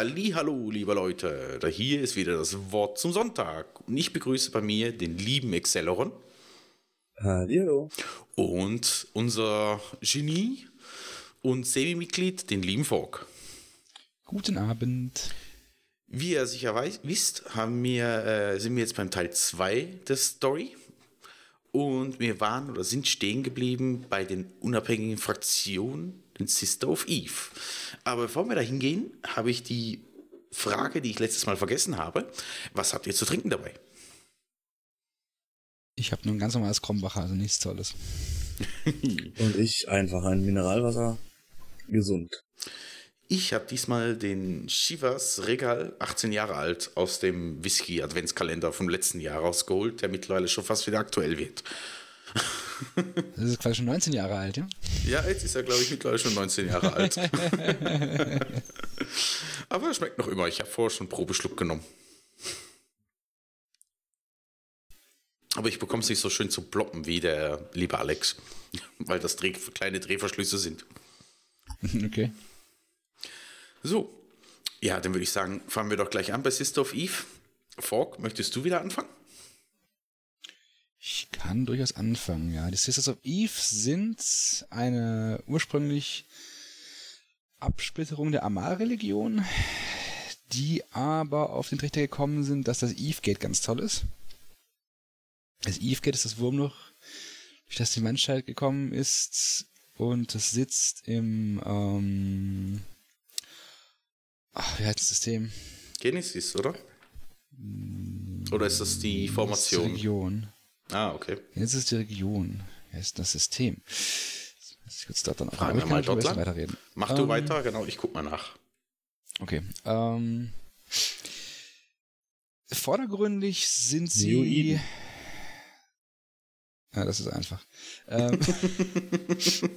Hallo, liebe Leute, da hier ist wieder das Wort zum Sonntag und ich begrüße bei mir den lieben Acceleron Hallo. und unser Genie und Semi-Mitglied, den lieben Fork. Guten Abend. Wie ihr sicher weiß, wisst, haben wir, äh, sind wir jetzt beim Teil 2 der Story und wir waren oder sind stehen geblieben bei den unabhängigen Fraktionen, den Sister of Eve. Aber bevor wir da hingehen, habe ich die Frage, die ich letztes Mal vergessen habe. Was habt ihr zu trinken dabei? Ich habe nur ein ganz normales Krombacher, also nichts Tolles. Und ich einfach ein Mineralwasser. Gesund. Ich habe diesmal den Chivas Regal 18 Jahre alt aus dem Whisky Adventskalender vom letzten Jahr rausgeholt, der mittlerweile schon fast wieder aktuell wird. Das ist quasi schon 19 Jahre alt, ja? Ja, jetzt ist er, glaube ich, mittlerweile schon 19 Jahre alt. Aber er schmeckt noch immer. Ich habe vorher schon einen Probeschluck genommen. Aber ich bekomme es nicht so schön zu ploppen wie der liebe Alex, weil das Dreh, kleine Drehverschlüsse sind. Okay. So, ja, dann würde ich sagen, fangen wir doch gleich an bei Sister of Eve. Fork, möchtest du wieder anfangen? Ich kann durchaus anfangen, ja. Die Sisters of Eve sind eine ursprünglich Absplitterung der Amar-Religion, die aber auf den Trichter gekommen sind, dass das Eve-Gate ganz toll ist. Das Eve-Gate ist das Wurmloch, durch das die Menschheit gekommen ist und das sitzt im, ähm, ach, wie heißt das System? Genesis, oder? Oder ist das die Das Formation? die Region. Ah, okay. Jetzt ist die Region. Wie heißt das System? Jetzt kurz dort dann Fragen aber wir ich mal dort lang. weiterreden. Mach du Ähm, weiter, genau, ich guck mal nach. Okay. Ähm, vordergründig sind sie. Ja, das ist einfach. Ähm,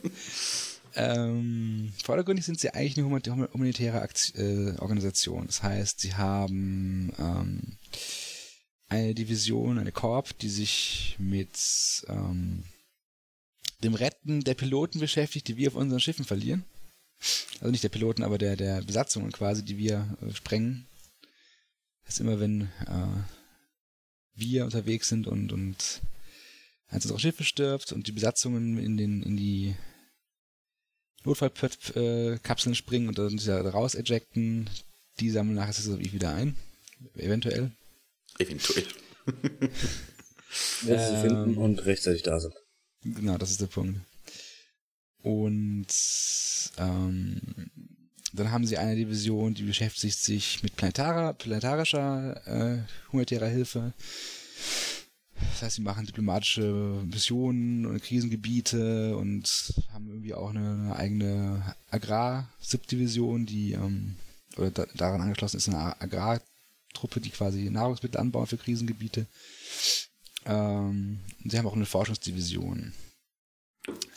ähm, vordergründig sind sie eigentlich eine human- humanitäre Akt äh, Organisation. Das heißt, sie haben ähm, eine Division, eine Korb, die sich mit ähm, dem Retten der Piloten beschäftigt, die wir auf unseren Schiffen verlieren. Also nicht der Piloten, aber der, der Besatzungen quasi, die wir äh, sprengen. Das ist immer, wenn äh, wir unterwegs sind und, und eins unserer Schiffe stirbt und die Besatzungen in, den, in die Notfallkapseln springen und dann raus ejecten, die sammeln nachher das wieder ein. Eventuell. Eventuell. Wo sie sie Ähm. finden und rechtzeitig da sind. Genau, das ist der Punkt. Und ähm, dann haben sie eine Division, die beschäftigt sich mit planetarer, planetarischer äh, humanitärer Hilfe. Das heißt, sie machen diplomatische Missionen und Krisengebiete und haben irgendwie auch eine, eine eigene Agrar-Subdivision, die ähm, oder da, daran angeschlossen ist eine Agrartruppe, die quasi Nahrungsmittel anbauen für Krisengebiete. Ähm, sie haben auch eine Forschungsdivision.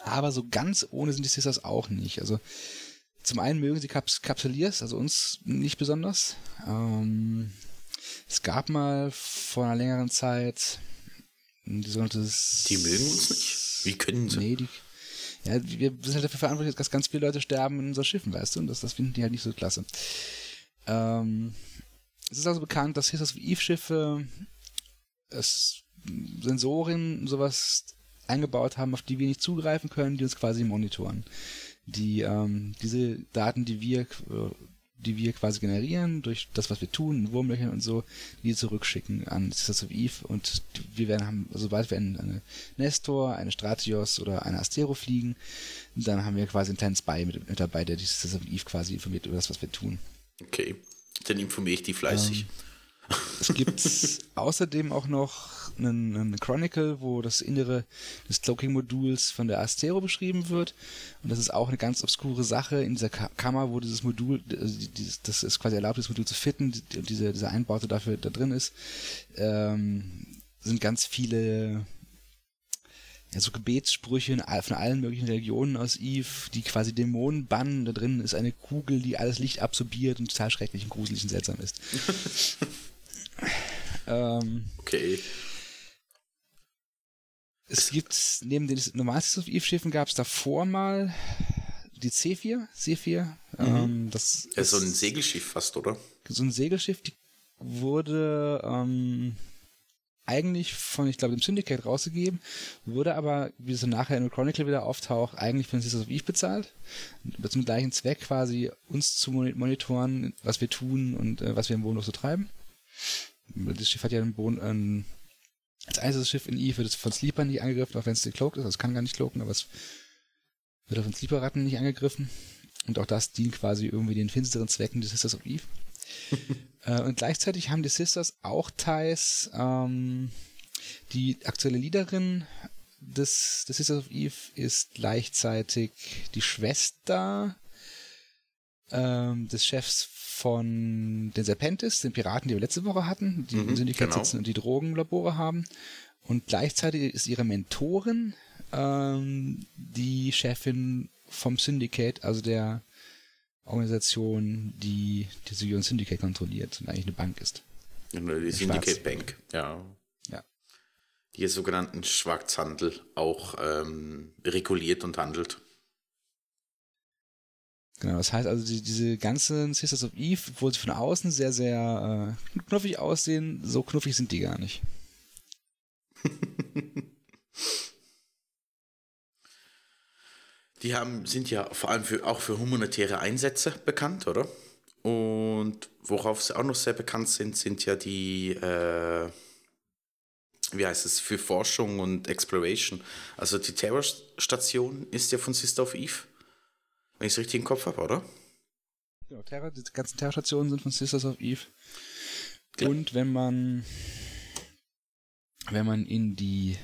Aber so ganz ohne sind die Sisters auch nicht. Also zum einen mögen sie Kaps Kapsuliers, also uns nicht besonders. Ähm, es gab mal vor einer längeren Zeit die sogenannte... Die mögen uns nicht. Wie können sie? Nee, die, ja, wir sind halt dafür verantwortlich, dass ganz viele Leute sterben in unseren Schiffen, weißt du? Und das, das finden die halt nicht so klasse. Ähm, es ist also bekannt, dass Sisters of Eve Schiffe es Sensoren sowas eingebaut haben, auf die wir nicht zugreifen können, die uns quasi monitoren. Die ähm, diese Daten, die wir äh, die wir quasi generieren durch das, was wir tun, Wurmlöchern und so, die zurückschicken an Sisters of Eve und wir werden haben, also sobald wir eine Nestor, eine Stratios oder eine Astero fliegen, dann haben wir quasi einen kleinen Spy mit, mit dabei, der die Sisters of Eve quasi informiert über das, was wir tun. Okay, dann informiere ich die fleißig. Es gibt außerdem auch noch einen, einen Chronicle, wo das Innere des Cloaking-Moduls von der Astero beschrieben wird. Und das ist auch eine ganz obskure Sache in dieser Ka Kammer, wo dieses Modul, also dieses, das ist quasi erlaubt, das Modul zu fitten und diese, diese Einbaute dafür da drin ist, ähm, sind ganz viele ja, so Gebetssprüche von allen möglichen Religionen aus Eve, die quasi Dämonen bannen. Da drin ist eine Kugel, die alles Licht absorbiert und total schrecklich und gruselig und seltsam ist. ähm, Okay. es gibt neben den normalen of Eve Schiffen gab es davor mal die C4, C4. Ähm, das Ja, so ein Segelschiff fast, oder? so ein Segelschiff, die wurde ähm, eigentlich von, ich glaube, dem Syndicate rausgegeben, wurde aber, wie es dann nachher in Chronicle wieder auftaucht, eigentlich von Sisters of Eve bezahlt. Dem gleichen Zweck quasi, uns zu moni- monitoren, was wir tun und äh, was wir im Bonus so treiben. Das Schiff hat ja einen Bon ähm, als einziges Schiff in Eve wird es von Sleepern nicht angegriffen, auch wenn es gecloakt ist, also es kann gar nicht cloaken, aber es wird auch von Sleeper-Ratten nicht angegriffen. Und auch das dient quasi irgendwie den finsteren Zwecken des Sisters of Eve. äh, und gleichzeitig haben die Sisters auch Ties, ähm, die aktuelle Leaderin des, des Sisters of Eve ist gleichzeitig die Schwester ähm, des Chefs von den Serpentis, den Piraten, die wir letzte Woche hatten, die Mhm, im Syndikat genau. sitzen und die Drogenlabore haben. Und gleichzeitig ist ihre Mentorin ähm, die Chefin vom Syndicate, also der Organisation, die die Sion Syndicate kontrolliert und eigentlich eine Bank ist. Die Schwarz. Syndicate Bank, ja. Ja. Die sogenannten Schwarzhandel auch ähm, reguliert und handelt. Genau, das heißt also, die, diese ganzen Sisters of Eve, obwohl sie von außen sehr, sehr äh, knuffig aussehen, so knuffig sind die gar nicht. Die haben, sind ja vor allem für, auch für humanitäre Einsätze bekannt, oder? Und worauf sie auch noch sehr bekannt sind, sind ja die, äh, wie heißt es, für Forschung und Exploration. Also die Terrorstation ist ja von Sister of Eve, wenn ich es richtig im Kopf habe, oder? Genau, Terror, die ganzen Terrorstationen sind von Sisters of Eve. Ja. Und wenn man wenn man in die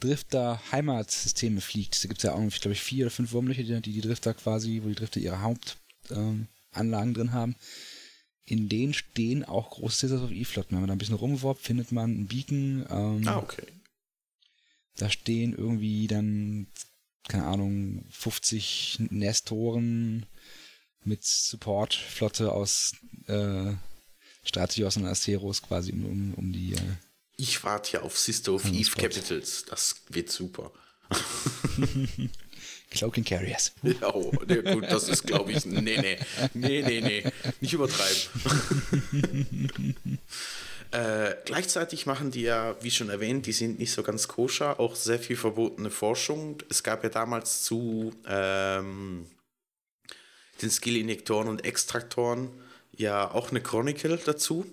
Drifter Heimatsysteme fliegt, da gibt es ja auch, glaube ich, vier oder fünf Wurmlöcher, die die, Drifter quasi, wo die Drifter ihre Hauptanlagen ähm, drin haben. In denen stehen auch große Sisters of Eve Flotten. Wenn man da ein bisschen rumworbt, findet man einen Beacon. Ähm, Ah, okay. Da stehen irgendwie dann, keine Ahnung, 50 Nestoren mit Support-Flotte aus äh, Stratios und Asteros quasi um, um, um die. Äh, Ich warte ja auf Sister of Eve. Capitals. Das wird super. Cloaking Carriers. Ja, oh, ne, gut, das ist, glaube ich, nee, nee, nee, nee, nee, nicht übertreiben. äh, gleichzeitig machen die ja, wie schon erwähnt, die sind nicht so ganz koscher, auch sehr viel verbotene Forschung. Es gab ja damals zu ähm, den Skill-Injektoren und Extraktoren ja auch eine Chronicle dazu.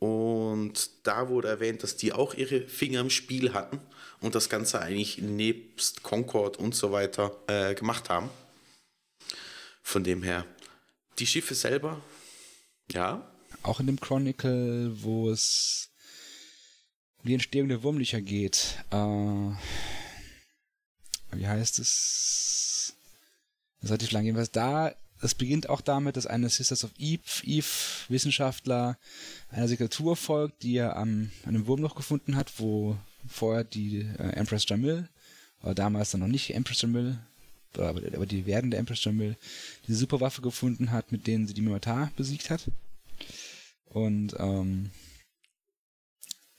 Und da wurde erwähnt, dass die auch ihre Finger im Spiel hatten und das Ganze eigentlich nebst Concord und so weiter äh, gemacht haben. Von dem her, die Schiffe selber, ja, Auch in dem Chronicle, wo es um die Entstehung der Wurmlöcher geht. Äh, wie heißt es? Das relativ lang jedenfalls da. Es beginnt auch damit, dass eine Sisters of Eve, Eve Wissenschaftler einer Signatur folgt, die er am, an einem Wurmloch gefunden hat, wo vorher die äh, Empress Jamil, oder damals dann noch nicht Empress Jamil, aber, aber die werdende Empress Jamil, diese Superwaffe gefunden hat, mit denen sie die Mimitar besiegt hat. Und ähm,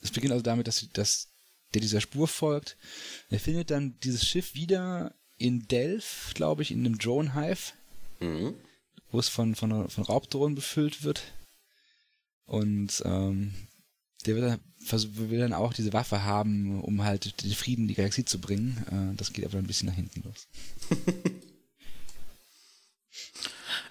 es beginnt also damit, dass, sie- dass der dieser Spur folgt. Er findet dann dieses Schiff wieder in Delph, glaube ich, in einem Drone Hive, mhm. wo es von, von, von Raubdrohnen befüllt wird. Und ähm, der will dann, will dann auch diese Waffe haben, um halt den Frieden in die Galaxie zu bringen. Äh, das geht aber ein bisschen nach hinten los.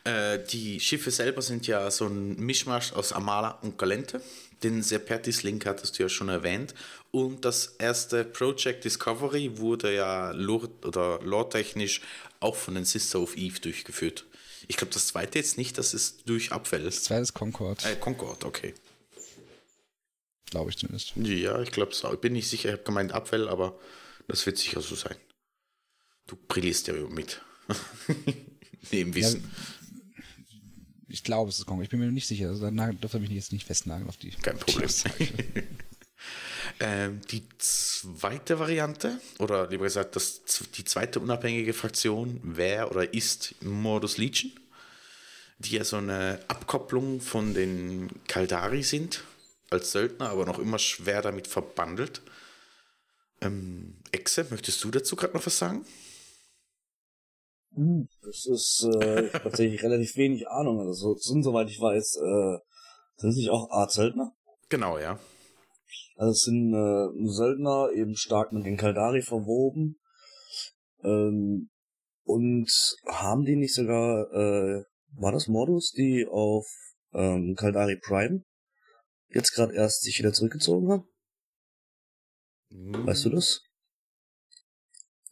Äh, die Schiffe selber sind ja so ein Mischmasch aus Amala und Galente. Den Serpentis Link hattest du ja schon erwähnt. Und das erste Project Discovery wurde ja lore- oder lore-technisch auch von den Sister of Eve durchgeführt. Ich glaube, das zweite jetzt nicht, das ist durch Abfälle. Das zweite ist Concord. Äh, Concord, okay. Glaube ich zumindest. Ja, ich glaube es auch. Ich bin nicht sicher, ich habe gemeint Abfall, aber das wird sicher so sein. Du brillierst ja mit. Neben Wissen. Ja, ich glaube, es ist Kongo. Ich bin mir nicht sicher. Also da dürfte mich jetzt nicht festnageln auf die. Kein Problem. ähm, die zweite Variante, oder lieber gesagt, das, die zweite unabhängige Fraktion wäre oder ist Modus Legion, die ja so eine Abkopplung von den Kaldari sind, als Söldner, aber noch immer schwer damit verbandelt. Ähm, Exe, möchtest du dazu gerade noch was sagen? Uh, das ist äh, tatsächlich relativ wenig Ahnung. Also sind, soweit ich weiß, äh, sind sich auch Art Söldner. Genau, ja. Also es sind äh, Söldner eben stark mit den Kaldari verwoben. Ähm, und haben die nicht sogar, äh, war das Modus, die auf ähm, Kaldari Prime jetzt gerade erst sich wieder zurückgezogen haben? Hm. Weißt du das?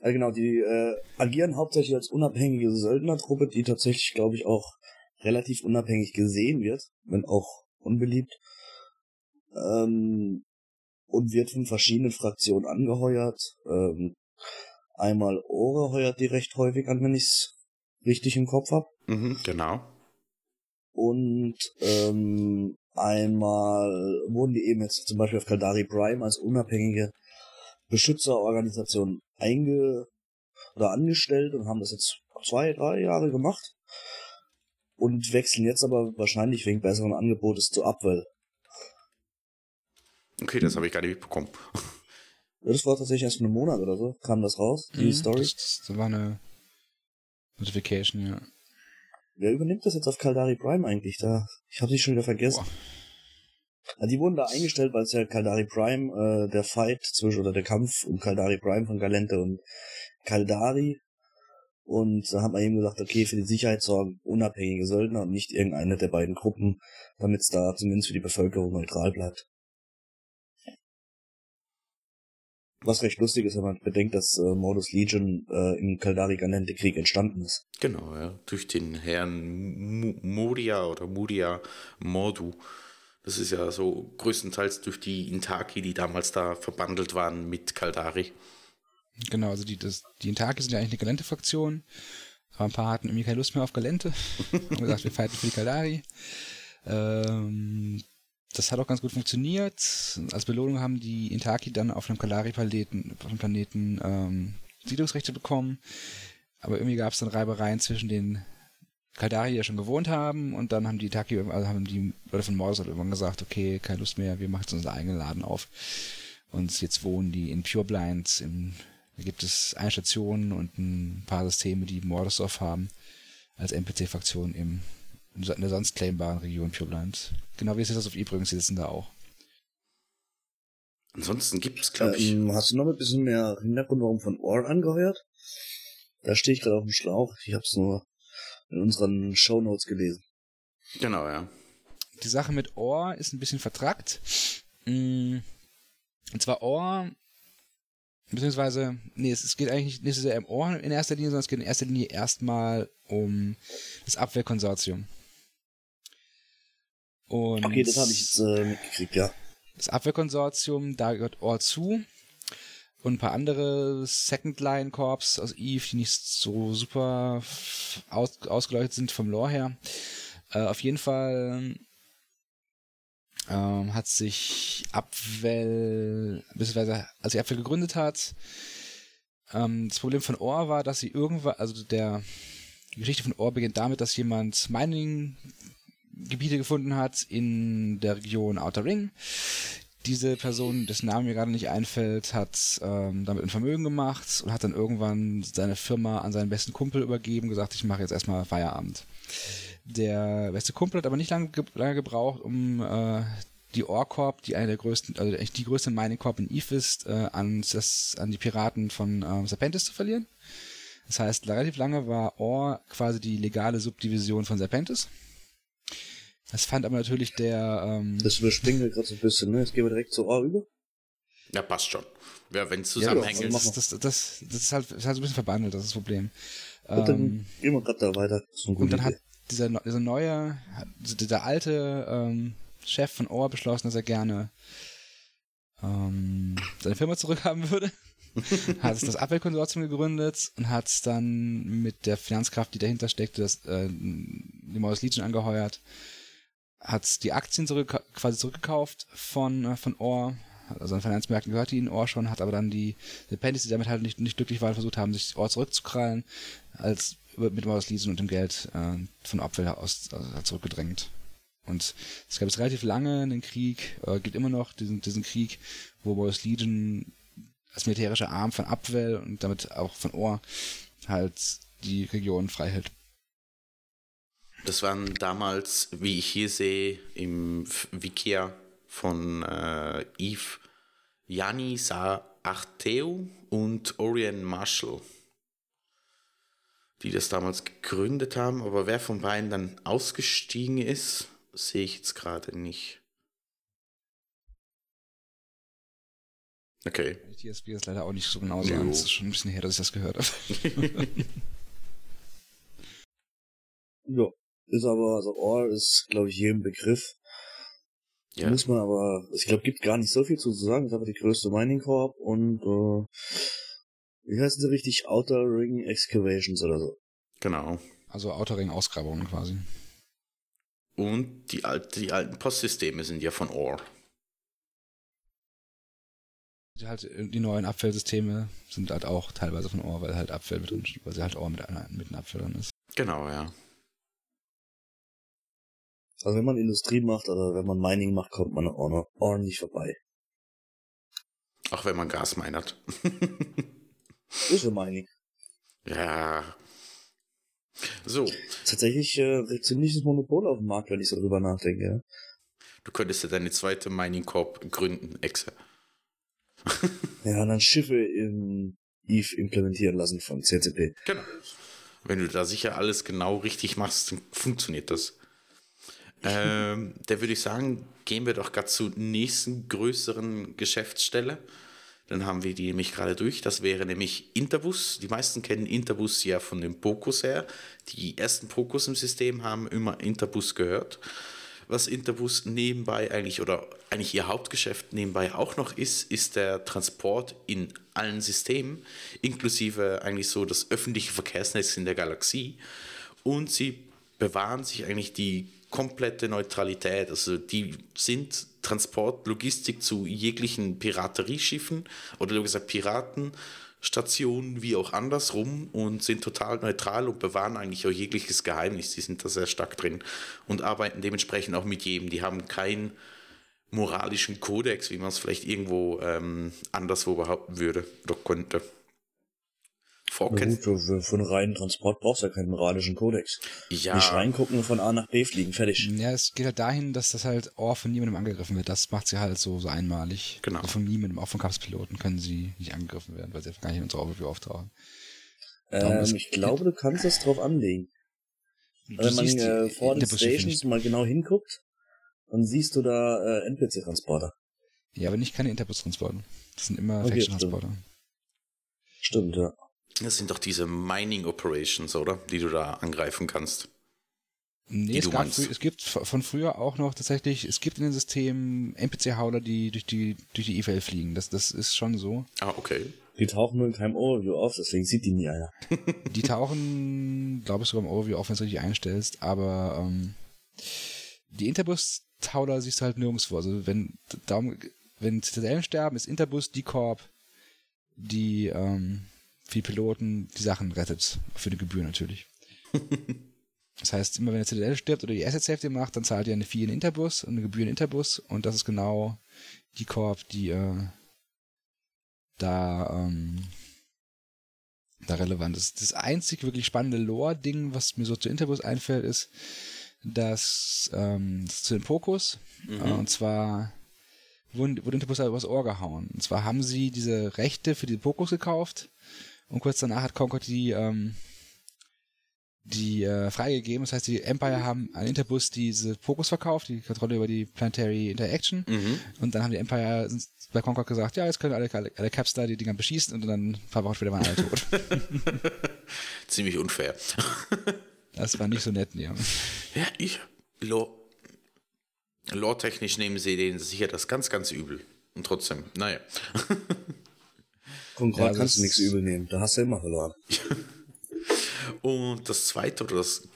Ja, genau, die äh, agieren hauptsächlich als unabhängige Söldnertruppe, die tatsächlich, glaube ich, auch relativ unabhängig gesehen wird, wenn auch unbeliebt. Ähm, und wird von verschiedenen Fraktionen angeheuert. Ähm, einmal Ore heuert die recht häufig an, wenn ich's richtig im Kopf hab. Mhm, genau. Und ähm, einmal wurden die eben jetzt zum Beispiel auf Kaldari Prime als unabhängige Beschützerorganisation einge oder angestellt und haben das jetzt zwei, drei Jahre gemacht und wechseln jetzt aber wahrscheinlich wegen besseren Angebotes zu Abwell. Okay, das habe ich gar nicht mitbekommen. Das war tatsächlich erst einen Monat oder so, kam das raus, die mhm, Story. Das, das war eine Notification, ja. Wer übernimmt das jetzt auf Kaldari Prime eigentlich da? Ich habe sie schon wieder vergessen. Boah. Ja, die wurden da eingestellt, weil es ja Kaldari Prime, äh, der Fight zwischen, oder der Kampf um Kaldari Prime von Galente und Kaldari. Und da hat man eben gesagt, okay, für die Sicherheit sorgen unabhängige Söldner und nicht irgendeine der beiden Gruppen, damit es da zumindest für die Bevölkerung neutral bleibt. Was recht lustig ist, wenn man bedenkt, dass äh, Modus Legion äh, im Kaldari Galente Krieg entstanden ist. Genau, ja. Durch den Herrn Moria oder Muria Mordu. Das ist ja so größtenteils durch die Intaki, die damals da verbandelt waren mit Kaldari. Genau, also die, das, die Intaki sind ja eigentlich eine Galente-Fraktion. Aber ein paar hatten irgendwie keine Lust mehr auf Galente. haben gesagt, wir fighten für die Kaldari. Ähm, das hat auch ganz gut funktioniert. Als Belohnung haben die Intaki dann auf einem Kalari-Planeten Planeten ähm, Siedlungsrechte bekommen. Aber irgendwie gab es dann Reibereien zwischen den Kaldari, die ja schon gewohnt haben, und dann haben die Intaki, also haben die Leute von Mordor irgendwann gesagt, okay, keine Lust mehr, wir machen jetzt unseren eigenen Laden auf. Und jetzt wohnen die in Pureblind. Im, da gibt es eine Station und ein paar Systeme, die Mordosdorf haben, als NPC-Fraktion im in der sonst claimbaren Region Pureland. Genau wie es jetzt auf übrigens, die sitzen da auch. Ansonsten gibt es, glaube ich. Ähm, hast du noch ein bisschen mehr Hintergrund, warum von Ohr angeheuert? Da stehe ich gerade auf dem Schlauch. Ich habe es nur in unseren Show Notes gelesen. Genau, ja. Die Sache mit Ohr ist ein bisschen vertrackt. Mm, und zwar Ohr, beziehungsweise, nee, es, geht eigentlich nicht so sehr im Ohr in erster Linie, sondern es geht in erster Linie erstmal um das Abwehrkonsortium. Und okay, das habe ich jetzt äh, mitgekriegt, ja. Das Abwehrkonsortium, da gehört Ohr zu. Und ein paar andere Second-Line-Corps aus Eve, die nicht so super aus, ausgeleuchtet sind vom Lore her. Äh, auf jeden Fall ähm, hat sich Abwell, beziehungsweise als sie Abwell gegründet hat, ähm, das Problem von Ohr war, dass sie irgendwann, also der die Geschichte von Ohr beginnt damit, dass jemand Mining Gebiete gefunden hat in der Region Outer Ring. Diese Person, dessen Name mir gerade nicht einfällt, hat ähm, damit ein Vermögen gemacht und hat dann irgendwann seine Firma an seinen besten Kumpel übergeben und gesagt, ich mache jetzt erstmal Feierabend. Der beste Kumpel hat aber nicht lange, lange gebraucht, um äh, die Orcorp, die eine der größten, also eigentlich die größte Mining Corp in Eve ist, äh, an, das, an die Piraten von ähm, Serpentis zu verlieren. Das heißt, relativ lange war Or quasi die legale Subdivision von Serpentis. Das fand aber natürlich der. Ähm, das überspringen wir gerade so ein bisschen, ne? Jetzt gehen wir direkt zu Ohr über. Ja, passt schon. Ja, wenn es zusammenhängt. Ja, das, das, das, das, ist halt, ist halt so ein bisschen verbandelt, das ist das Problem. Und dann ähm, gehen wir gerade da weiter. und dann Idee. hat dieser, dieser neue, dieser alte ähm, Chef von Ohr beschlossen, dass er gerne ähm, seine Firma zurückhaben würde. hat das Abwehrkonsortium gegründet und hat dann mit der Finanzkraft, die dahinter steckte, das, äh, die Maus Legion angeheuert, hat die Aktien zurück, quasi zurückgekauft von, äh, von Orr, also an Finanzmärkten gehört die in Orr schon, hat aber dann die, die die damit halt nicht, nicht glücklich waren, versucht haben, sich Orr zurückzukrallen, als mit Maus Legion und dem Geld äh, von Abwehr aus also zurückgedrängt. Und es gab jetzt relativ lange einen Krieg, äh, gibt immer noch diesen, diesen Krieg, wo Boris Legion als militärischer Arm von Abwell und damit auch von Ohr halt die Region frei hält. Das waren damals, wie ich hier sehe, im Wikia von äh, Yves Janisa Arteu und Orion Marshall, die das damals gegründet haben. Aber wer von beiden dann ausgestiegen ist, sehe ich jetzt gerade nicht. Okay. Die TSB ist leider auch nicht so genau sagen. Es ist schon ein bisschen her, dass ich das gehört habe. ja. Ist aber, also All ist, glaube ich, jedem Begriff. Ja. Muss man aber, ich glaube, gibt gar nicht so viel zu sagen. Das ist aber die größte Mining Corp und, äh, wie heißen sie richtig? Outer Ring Excavations oder so. Genau. Also Outer Ring Ausgrabungen quasi. Und die, alte, die alten Postsysteme sind ja von Ore. Halt, die neuen Abfellsysteme sind halt auch teilweise von Ore, weil halt Abfell mit drin, weil sie halt Ore mit, mit den Abfällern ist. Genau, ja. Also wenn man Industrie macht oder wenn man Mining macht, kommt man auch Ore nicht vorbei. Auch wenn man Gas minert. ist ja Mining. Ja, so. Tatsächlich äh, ziemliches Monopol auf dem Markt, wenn ich so drüber nachdenke. Ja. Du könntest ja deine zweite Mining Corp gründen, Exe. ja, und dann Schiffe in Eve implementieren lassen von CCP. Genau. Wenn du da sicher alles genau richtig machst, dann funktioniert das. Ähm, da würde ich sagen, gehen wir doch gerade zur nächsten größeren Geschäftsstelle. Dann haben wir die nämlich gerade durch. Das wäre nämlich Interbus. Die meisten kennen Interbus ja von dem Pokus her. Die ersten Pokus im System haben immer Interbus gehört. Was Interbus nebenbei eigentlich oder eigentlich ihr Hauptgeschäft nebenbei auch noch ist, ist der Transport in allen Systemen, inklusive eigentlich so das öffentliche Verkehrsnetz in der Galaxie. Und sie bewahren sich eigentlich die komplette Neutralität. Also die sind Transport, Logistik zu jeglichen Piraterieschiffen oder gesagt Piratenstationen wie auch andersrum und sind total neutral und bewahren eigentlich auch jegliches Geheimnis. Die sind da sehr stark drin und arbeiten dementsprechend auch mit jedem. Die haben keinen moralischen Kodex, wie man es vielleicht irgendwo ähm, anderswo behaupten würde oder könnte. Vorkennt. Gut, für, für einen reinen Transport brauchst du ja keinen moralischen Kodex. Ja. Nicht reingucken und von A nach B fliegen, fertig. Ja, es geht halt dahin, dass das halt auch von niemandem angegriffen wird. Das macht sie halt so, so einmalig. Genau. Also von niemandem, auch von Kapspiloten können sie nicht angegriffen werden, weil sie gar nicht in unserer Overview auftauchen. Ähm, ich glaube, du kannst das drauf anlegen. Wenn man äh, vor den Stations mal genau hinguckt, dann siehst du da äh, NPC-Transporter. Ja, aber nicht keine Interbus-Transporter. Das sind immer okay, Faction-Transporter. Stimmt. stimmt, ja. Das sind doch diese Mining Operations, oder? Die du da angreifen kannst. Nee, es, gab, es, gibt von früher auch noch tatsächlich, es gibt in den Systemen NPC-Hauler, die durch die, durch die EVL fliegen. Das, das ist schon so. Ah, okay. Die tauchen nur in keinem Overview auf, deswegen sieht die nie einer. die tauchen, glaube ich, sogar im Overview auf, wenn du es richtig einstellst, aber ähm, die Interbus-Hauler siehst du halt nirgendwo. Also wenn darum, wenn Zitadellen sterben, ist Interbus die Korb, die ähm, für die Piloten die Sachen rettet. Für die Gebühr natürlich. das heißt, immer wenn der CDL stirbt oder die Asset Safety macht, dann zahlt ihr eine Fee in Interbus und eine Gebühr in Interbus und das ist genau die Korb, die äh, da, ähm, da relevant ist. Das einzig wirklich spannende Lore-Ding, was mir so zu Interbus einfällt, ist, dass ähm, das zu den Pokus, mhm. äh, und zwar wurde, wurde Interbus halt übers Ohr gehauen. Und zwar haben sie diese Rechte für die Pokus gekauft und kurz danach hat Concord die, ähm, die äh, freigegeben. Das heißt, die Empire haben an Interbus diese Fokus verkauft, die Kontrolle über die Planetary Interaction. Mhm. Und dann haben die Empire bei Concord gesagt, ja, jetzt können alle, alle, alle Caps da die Dinger beschießen und dann ein paar Wochen später waren alle tot. Ziemlich unfair. das war nicht so nett, ja. Ja, ich. Lore, lore technisch nehmen sie denen sicher das ganz, ganz übel. Und trotzdem, naja. Concord Ja, kannst du nichts übel nehmen. Da hast du immer verloren. Und das zweite oder das,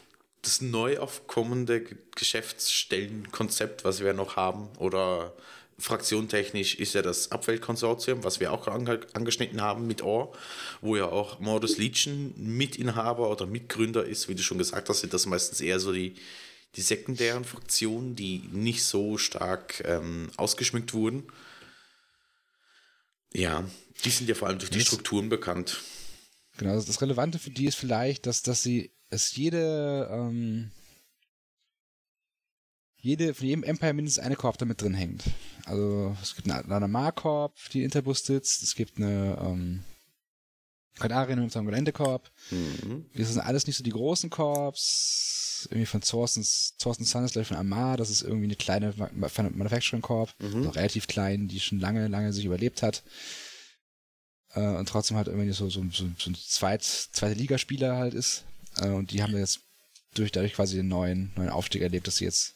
das neu aufkommende Geschäftsstellenkonzept, was wir noch haben, oder fraktiontechnisch ist ja das Abweltkonsortium, was wir auch ange angeschnitten haben mit Or, wo ja auch Mordus Legion Mitinhaber oder Mitgründer ist, wie du schon gesagt hast, sind das meistens eher so die, die sekundären Fraktionen, die nicht so stark ähm, ausgeschmückt wurden. Ja, die sind ja vor allem durch die Strukturen bekannt. Genau, das Relevante für die ist vielleicht, dass, dass sie es jede, ähm, jede, von jedem Empire mindestens eine Korb damit drin hängt. Also es gibt eine Lanamar-Korb, die in Interbus sitzt, es gibt eine ähm, Kanarien und einen Geländekorb. Mhm. Das sind alles nicht so die großen Korps. Irgendwie von Thorsten, Thorsten Sun ist gleich von Amar, das ist irgendwie eine kleine Ma- Ma- Manufacturing Corp, Mhm. noch relativ klein, die schon lange, lange sich überlebt hat. Äh, und trotzdem halt irgendwie so, so, so, so ein Zweit, zweite Ligaspieler halt ist. Äh, und die haben jetzt durch, dadurch quasi den neuen, neuen Aufstieg erlebt, dass sie jetzt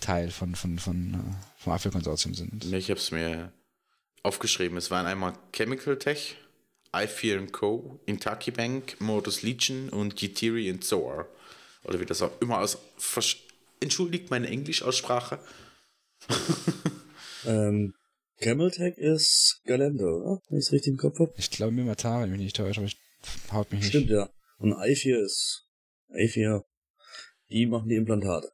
Teil von, von, von, äh, vom Apfelkonsortium sind. Ich habe es mir aufgeschrieben. Es waren einmal Chemical Tech, i4 Co., Intaki Bank, Modus Legion und Gitiri und Zoar. Oder wie das auch immer aus. Versch- Entschuldigt meine Englischaussprache. Ähm, Cameltech ist Galende, oder? Wenn ich es richtig im Kopf habe. Ich glaube, mir Matara, wenn ich mich nicht täusche, aber ich haut mich nicht. Stimmt, ja. Und i4 ist i4. Die machen die Implantate.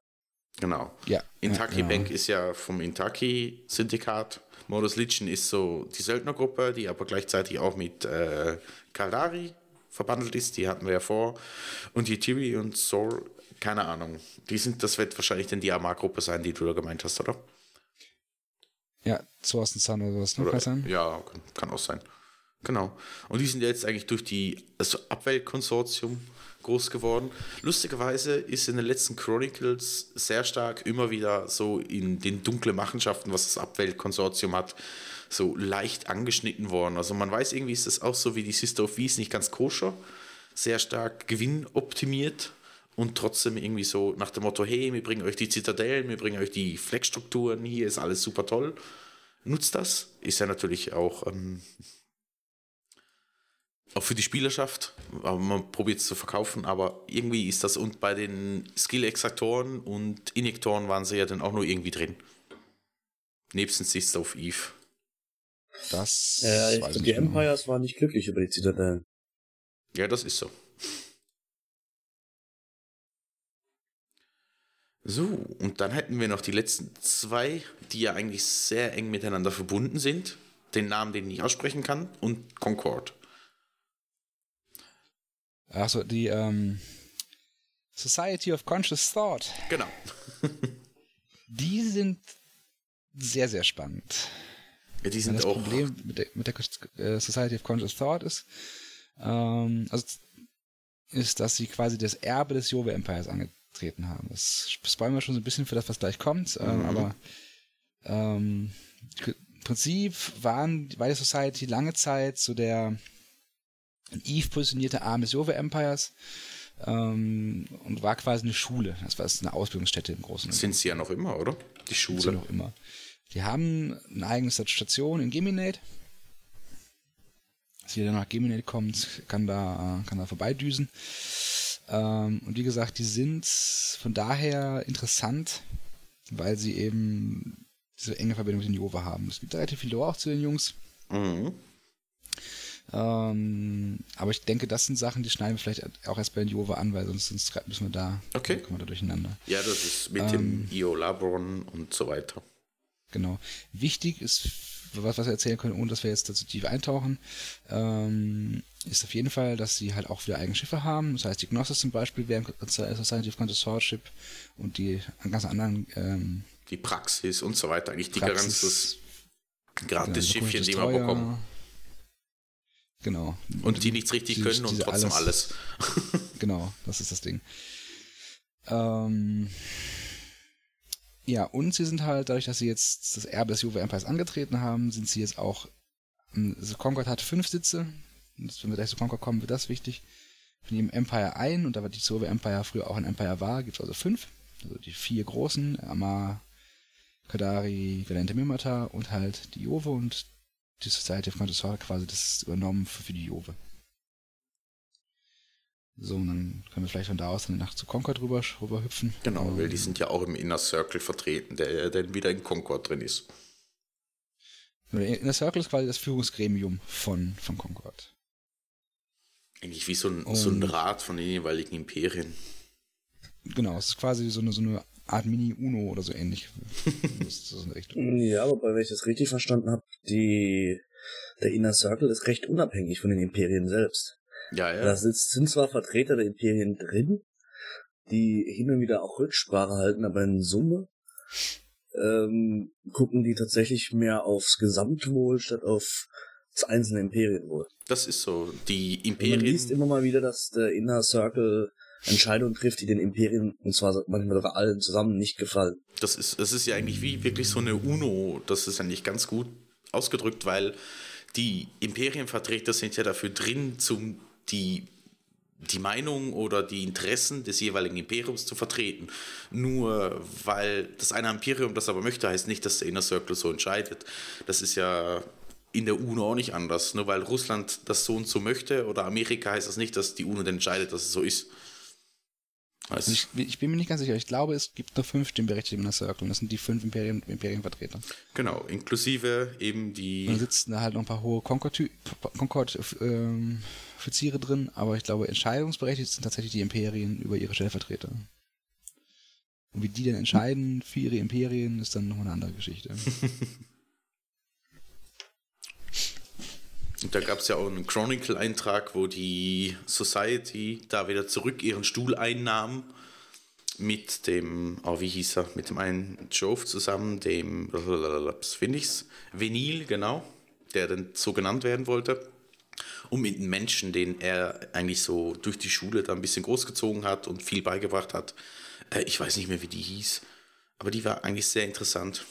Genau. Ja. Intaki ja, Bank ist ja vom Intaki-Syndikat. Modus Legion ist so die Söldnergruppe, die aber gleichzeitig auch mit äh, Kaldari verbandelt ist. Die hatten wir ja vor. Und Yetiri und Zor, keine Ahnung. Die sind, das wird wahrscheinlich dann die Amar-Gruppe sein, die du da gemeint hast, oder? Ja, Thorsten Sun oder sowas, ne? Kann Oder, sein? ja, kann, kann auch sein. Genau. Und die sind jetzt eigentlich durch die also Abweltkonsortium groß geworden. Lustigerweise ist in den letzten Chronicles sehr stark immer wieder so in den dunklen Machenschaften, was das Abweltkonsortium hat, so leicht angeschnitten worden. Also man weiß irgendwie, ist das auch so wie die Sister of Wies nicht ganz koscher, sehr stark gewinnoptimiert und trotzdem irgendwie so nach dem Motto, hey, wir bringen euch die Zitadellen, wir bringen euch die Fleckstrukturen, hier ist alles super toll nutzt das. Ist ja natürlich auch, ähm, auch für die Spielerschaft, aber man probiert es zu verkaufen, aber irgendwie ist das und bei den Skill-Extraktoren und Injektoren waren sie ja dann auch nur irgendwie drin. Nebst Sister of Eve. Das Äh, ich weiß glaub, die genau. Empires waren nicht glücklich über die Zitadellen. Ja, das ist so. So, und dann hätten wir noch die letzten zwei, die ja eigentlich sehr eng miteinander verbunden sind. Den Namen, den ich aussprechen kann, und Concord. Achso, die ähm, Society of Conscious Thought. Genau. Die sind sehr, sehr spannend. Ja, die sind das auch. Problem mit der, mit der äh, Society of Conscious Thought ist, ähm, also ist, dass sie quasi das Erbe des Jove Empires angetreten haben. Das spoilern wir schon so ein bisschen für das, was gleich kommt, ähm, Mhm. aber ähm, im Prinzip waren, war die Society lange Zeit so der Eve positionierte Arm des Jove Empires ähm, und war quasi eine Schule. Das war eine Ausbildungsstätte im Großen Sind sie ja noch immer, oder? Die Gibt's ja Schule. noch immer. Die haben eine eigene Station in Geminate. Als jeder nach Geminate kommt, kann da, kann da vorbeidüsen. Ähm, und wie gesagt, die sind von daher interessant, weil sie eben diese enge Verbindung mit den Jova haben. Es gibt relativ viel Lore auch zu den Jungs. Mhm. Ähm, aber ich denke, das sind Sachen, die schneiden wir vielleicht auch erst bei den Jova an, weil sonst, sonst müssen wir da, Okay. kommen wir da durcheinander. Ja, das ist mit Ähm. dem Io Labron und so weiter. Genau. Wichtig ist, was, was wir erzählen können, ohne dass wir jetzt dazu tief eintauchen, ähm, ist auf jeden Fall, dass sie halt auch wieder eigene Schiffe haben. Das heißt, die Gnossis zum Beispiel wären Society of Conscious Swordship und die ganz anderen ähm, Die Praxis und so weiter. Eigentlich die Praxis- ganzes genau, Gratis-Schiffchen, die wir bekommen. Genau. Und die nichts richtig die- können und trotzdem alles. Genau, das ist das Ding. Ähm, ja, und sie sind halt, dadurch, dass sie jetzt das Erbe des Juve Empires angetreten haben, sind sie jetzt auch. Also Concord hat fünf Sitze. Und wenn wir gleich zu Concord kommen, wird das wichtig. Von jedem Empire ein, und da war die Juve Empire früher auch ein Empire war, gibt es also fünf. Also die vier großen, Amar, Kadari, Galente Mimata und halt die Jove und die Society of war quasi das übernommen für, für die Jove. So, und dann können wir vielleicht von da aus dann Nacht zu Concord rüber, rüber hüpfen. Genau, weil die sind ja auch im Inner Circle vertreten, der dann wieder in Concord drin ist. Inner Circle ist quasi das Führungsgremium von, von Concord. Eigentlich wie so ein, so ein Rat von den jeweiligen Imperien. Genau, es ist quasi so eine, so eine Art Mini-UNO oder so ähnlich. Ja, wobei, wenn ich das richtig verstanden habe, die, der Inner Circle ist recht unabhängig von den Imperien selbst. Ja, ja. Da sind zwar Vertreter der Imperien drin, die hin und wieder auch Rücksprache halten, aber in Summe ähm, gucken die tatsächlich mehr aufs Gesamtwohl statt auf das einzelne Imperienwohl. Das ist so. Die Und man Imperien. liest immer mal wieder, dass der Inner Circle Entscheidungen trifft, die den Imperien, und zwar manchmal sogar allen zusammen, nicht gefallen. Das ist, das ist ja eigentlich wie wirklich so eine UNO. Das ist eigentlich ganz gut ausgedrückt, weil die Imperienvertreter sind ja dafür drin, zum die, die Meinung oder die Interessen des jeweiligen Imperiums zu vertreten. Nur weil das eine Imperium das aber möchte, heißt nicht, dass der Inner Circle so entscheidet. Das ist ja in der UNO auch nicht anders. Nur weil Russland das so und so möchte oder Amerika heißt das nicht, dass die UNO entscheidet, dass es so ist. Ich, ich, bin mir nicht ganz sicher. Ich glaube, es gibt nur fünf Stimmberechtigte in der Circle. Das sind die fünf Imperien, Imperienvertreter. Genau, inklusive eben die. Da sitzen da halt noch ein paar hohe Concord-Offiziere ähm, drin, aber ich glaube, entscheidungsberechtigt sind tatsächlich die Imperien über ihre Stellvertreter. Und wie die denn entscheiden für ihre Imperien, ist dann noch eine andere Geschichte. Und da gab es ja auch einen Chronicle-Eintrag, wo die Society da wieder zurück ihren Stuhl einnahm mit dem, oh, wie hieß er, mit dem einen Jove zusammen, dem, finde ich's, Venil, genau, der dann so genannt werden wollte. Und mit einem Menschen, den er eigentlich so durch die Schule da ein bisschen großgezogen hat und viel beigebracht hat. Äh, ich weiß nicht mehr, wie die hieß, aber die war eigentlich sehr interessant.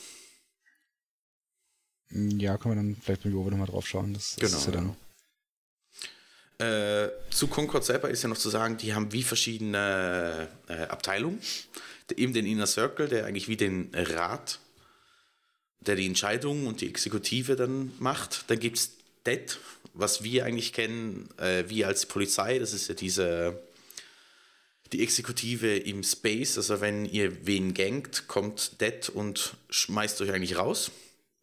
Ja, können wir dann vielleicht mit Jove nochmal drauf schauen. Das, das Genau, ist ja dann. Äh, zu Concord selber ist ja noch zu sagen, die haben wie verschiedene äh, Abteilungen. Eben den Inner Circle, der eigentlich wie den Rat, der die Entscheidungen und die Exekutive dann macht. Dann gibt es DED, was wir eigentlich kennen, äh, wie als Polizei. Das ist ja diese die Exekutive im Space. Also wenn ihr wen gangt, kommt DED und schmeißt euch eigentlich raus.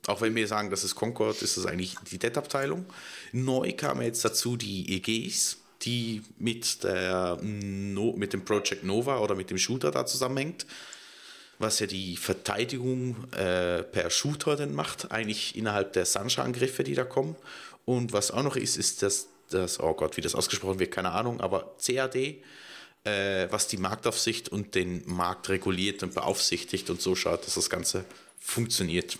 Auch wenn wir sagen, das ist Concord, ist das eigentlich die DET-Abteilung. Neu kam jetzt dazu die EGs, die mit, der, no, mit dem Project Nova oder mit dem Shooter da zusammenhängt, was ja die Verteidigung äh, per Shooter dann macht, eigentlich innerhalb der Sunshine-Angriffe, die da kommen. Und was auch noch ist, ist das, das, oh Gott, wie das ausgesprochen wird, keine Ahnung, aber CAD, äh, was die Marktaufsicht und den Markt reguliert und beaufsichtigt und so schaut, dass das Ganze funktioniert.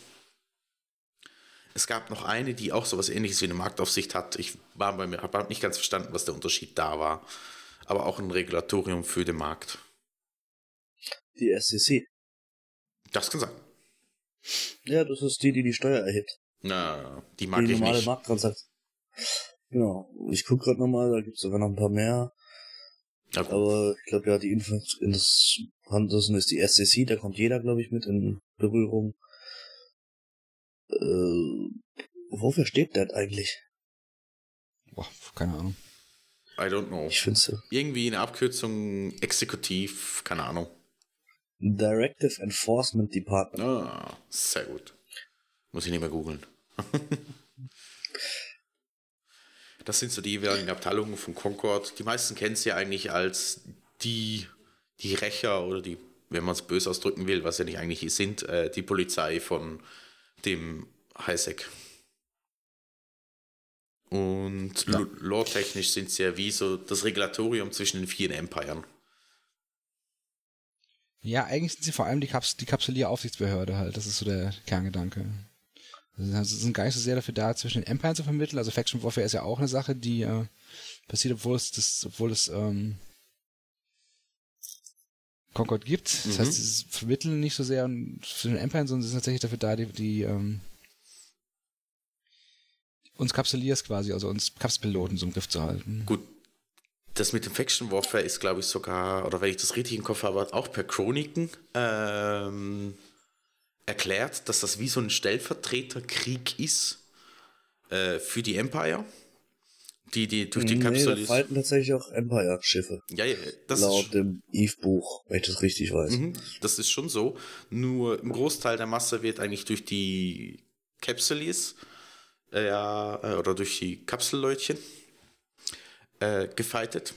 Es gab noch eine, die auch so was ähnliches wie eine Marktaufsicht hat. Ich war bei mir, habe nicht ganz verstanden, was der Unterschied da war. Aber auch ein Regulatorium für den Markt. Die SEC. Das kann sein. Ja, das ist die, die die Steuer erhebt. Na, die mag die ich normale nicht. Markttransaktion. Genau. Ich guck gerade nochmal, da gibt's sogar noch ein paar mehr. Ja. Aber ich glaube, ja, die interessantesten ist die SEC, da kommt jeder, glaube ich, mit in Berührung. Äh, wofür steht das eigentlich? Boah, keine Ahnung. I don't know. Ich finde es Irgendwie eine Abkürzung Exekutiv, keine Ahnung. Directive Enforcement Department. Ah, sehr gut. Muss ich nicht mehr googeln. das sind so die jeweiligen Abteilungen von Concord. Die meisten kennen sie ja eigentlich als die, die Rächer oder die, wenn man es böse ausdrücken will, was ja nicht eigentlich sind, äh, die Polizei von dem Highsec. Und Ja. lo- lore-technisch sind sie ja wie so das Regulatorium zwischen den vier Empiren. Ja, eigentlich sind sie vor allem die, Kaps die Kapsulier-Aufsichtsbehörde halt. Das ist so der Kerngedanke. Also sie sind gar nicht so sehr dafür da, zwischen den Empire zu vermitteln. Also Faction Warfare ist ja auch eine Sache, die äh, passiert, obwohl es das, obwohl es ähm, Concord gibt. Das Mhm. heißt, sie vermitteln nicht so sehr zwischen den Empire, sondern sie sind tatsächlich dafür da, die, die ähm, uns Kapsuliers quasi, also uns Kapspiloten so im Griff zu halten. Gut, das mit dem Faction Warfare ist, glaube ich, sogar, oder wenn ich das richtig im Kopf habe, auch per Chroniken ähm, erklärt, dass das wie so ein Stellvertreterkrieg ist äh, für die Empire. Die, die durch die nee, Kapsel da ist. falten tatsächlich auch Empire-Schiffe. Ja, ja, das Laut ist, dem Eve-Buch, wenn ich das richtig weiß. mhm, das ist schon so. Nur ein Großteil der Masse wird eigentlich durch die Capsulis äh, ja, äh, oder durch die Kapselleutchen äh, gefightet.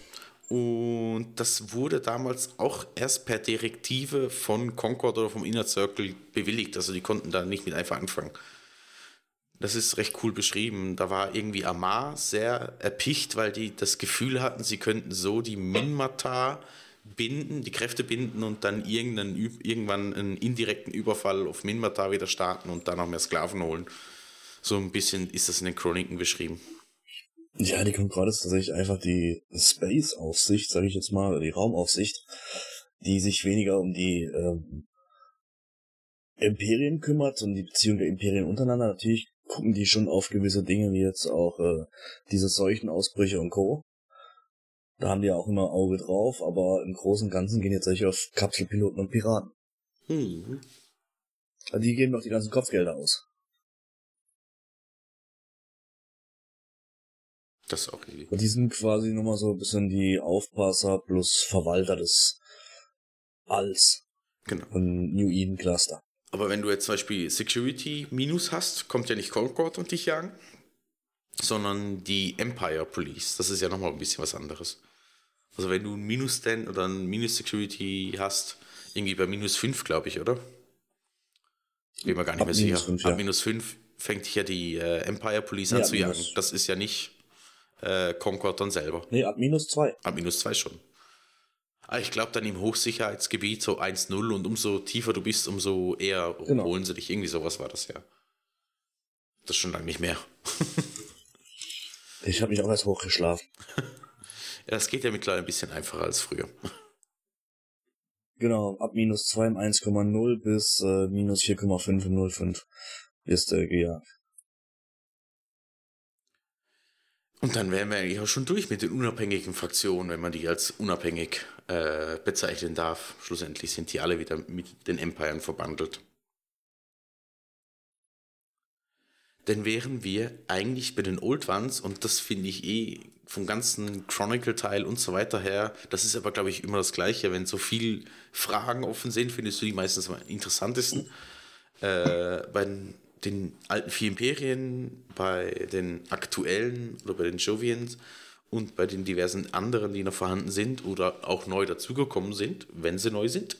Und das wurde damals auch erst per Direktive von Concord oder vom Inner Circle bewilligt. Also die konnten da nicht mit einfach anfangen. Das ist recht cool beschrieben. Da war irgendwie Amar sehr erpicht, weil die das Gefühl hatten, sie könnten so die Minmata binden, die Kräfte binden und dann irgendeinen, irgendwann einen indirekten Überfall auf Minmata wieder starten und dann noch mehr Sklaven holen. So ein bisschen ist das in den Chroniken beschrieben. Ja, die Concord ist tatsächlich einfach die Space-Aufsicht, sage ich jetzt mal, oder die Raumaufsicht, die sich weniger um die ähm, Imperien kümmert und die Beziehung der Imperien untereinander. Natürlich gucken die schon auf gewisse Dinge, wie jetzt auch äh, diese Seuchenausbrüche und Co. Da haben die auch immer Auge drauf, aber im Großen und Ganzen gehen jetzt solche auf Kapselpiloten und Piraten. Hm. Also die geben doch die ganzen Kopfgelder aus. Das ist auch irgendwie. Und die sind quasi nochmal so ein bisschen die Aufpasser plus Verwalter des Alls Genau. von New Eden Cluster. Aber wenn du jetzt zum Beispiel Security Minus hast, kommt ja nicht Concord und dich jagen, sondern die Empire Police. Das ist ja nochmal ein bisschen was anderes. Also wenn du ein Minus 10 oder ein Minus Security hast, irgendwie bei minus 5, glaube ich, oder? Bin mir gar nicht Ab mehr minus sicher. fünf, Ab ja. minus 5 fängt dich ja die äh, Empire Police Ja, an zu jagen. Das ist ja nicht äh, Concord dann selber. Nee, ab minus zwei. Ab minus 2 schon. Ah, ich glaube dann im Hochsicherheitsgebiet so 1-0 und umso tiefer du bist, umso eher Genau. holen sie dich. Irgendwie sowas war das ja. Das ist schon lange nicht mehr. Ich habe mich auch erst hochgeschlafen. Ja, das geht ja mittlerweile ein bisschen einfacher als früher. Genau, ab minus zwei im 1,0 bis äh, minus 4,5 im 0,5 ist äh, gejagt. Und dann wären wir eigentlich auch schon durch mit den unabhängigen Fraktionen, wenn man die als unabhängig äh, bezeichnen darf. Schlussendlich sind die alle wieder mit den Empiren verbandelt. Dann wären wir eigentlich bei den Old Ones und das finde ich eh vom ganzen Chronicle-Teil und so weiter her. Das ist aber, glaube ich, immer das Gleiche. Wenn so viele Fragen offen sind, findest du die meistens am interessantesten. Äh, bei den, den alten vier Imperien, bei den aktuellen oder bei den Jovians und bei den diversen anderen, die noch vorhanden sind oder auch neu dazugekommen sind, wenn sie neu sind.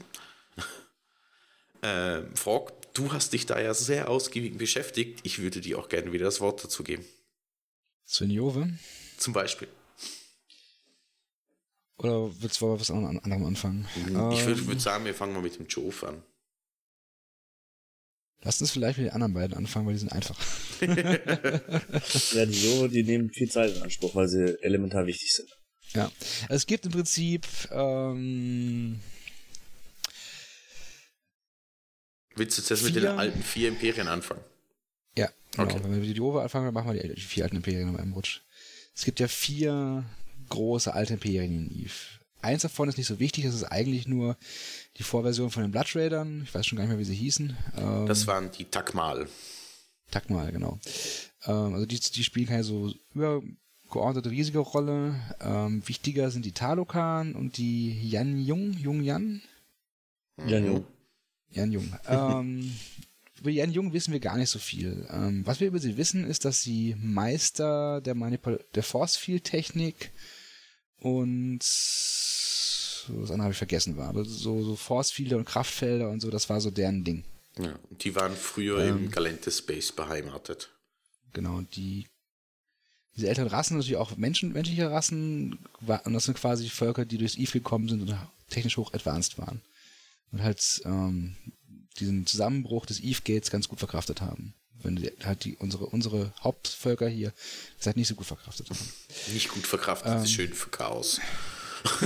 äh, Frog, du hast dich da ja sehr ausgiebig beschäftigt. Ich würde dir auch gerne wieder das Wort dazu geben. Svenjove? Zum Beispiel. Oder willst du was an- anderem anfangen? ich würde Ähm, würd sagen, wir fangen mal mit dem Jove an. Lass uns vielleicht mit den anderen beiden anfangen, weil die sind einfach. Ja, die Jove, die nehmen viel Zeit in Anspruch, weil sie elementar wichtig sind. Ja. Es gibt im Prinzip ähm, Willst du jetzt mit den alten vier Imperien anfangen? Ja, genau. Okay. Wenn wir mit die Jove anfangen, dann machen wir die, die vier alten Imperien in einem Rutsch. Es gibt ja vier große alte Imperien in Eve. Eins davon ist nicht so wichtig, das ist eigentlich nur die Vorversion von den Blood Raidern. Ich weiß schon gar nicht mehr, wie sie hießen. Ähm, Das waren die Takmal. Takmal, genau. Ähm, also die, die spielen keine so übergeordnete riesige Rolle. Ähm, wichtiger sind die Talokan und die Yan Jung, Jung Yan. Ja, jo. Jan Jung. ähm, über Jan Jung wissen wir gar nicht so viel. Ähm, was wir über sie wissen, ist, dass sie Meister der, Manipul der Force Field Technik und so, das andere habe ich vergessen war, aber so, so Force Fielder und Kraftfelder und so, das war so deren Ding. Ja, und die waren früher Ähm. im Galente Space beheimatet. Genau, die diese älteren Rassen, natürlich auch Menschen, menschliche Rassen, und das sind quasi Völker, die durchs Eve gekommen sind und technisch hoch advanced waren. Und halt ähm, diesen Zusammenbruch des Eve Gates ganz gut verkraftet haben. Wenn die, halt die, unsere, unsere Hauptvölker hier das halt nicht so gut verkraftet haben. Nicht gut verkraftet, Ähm. ist schön für Chaos.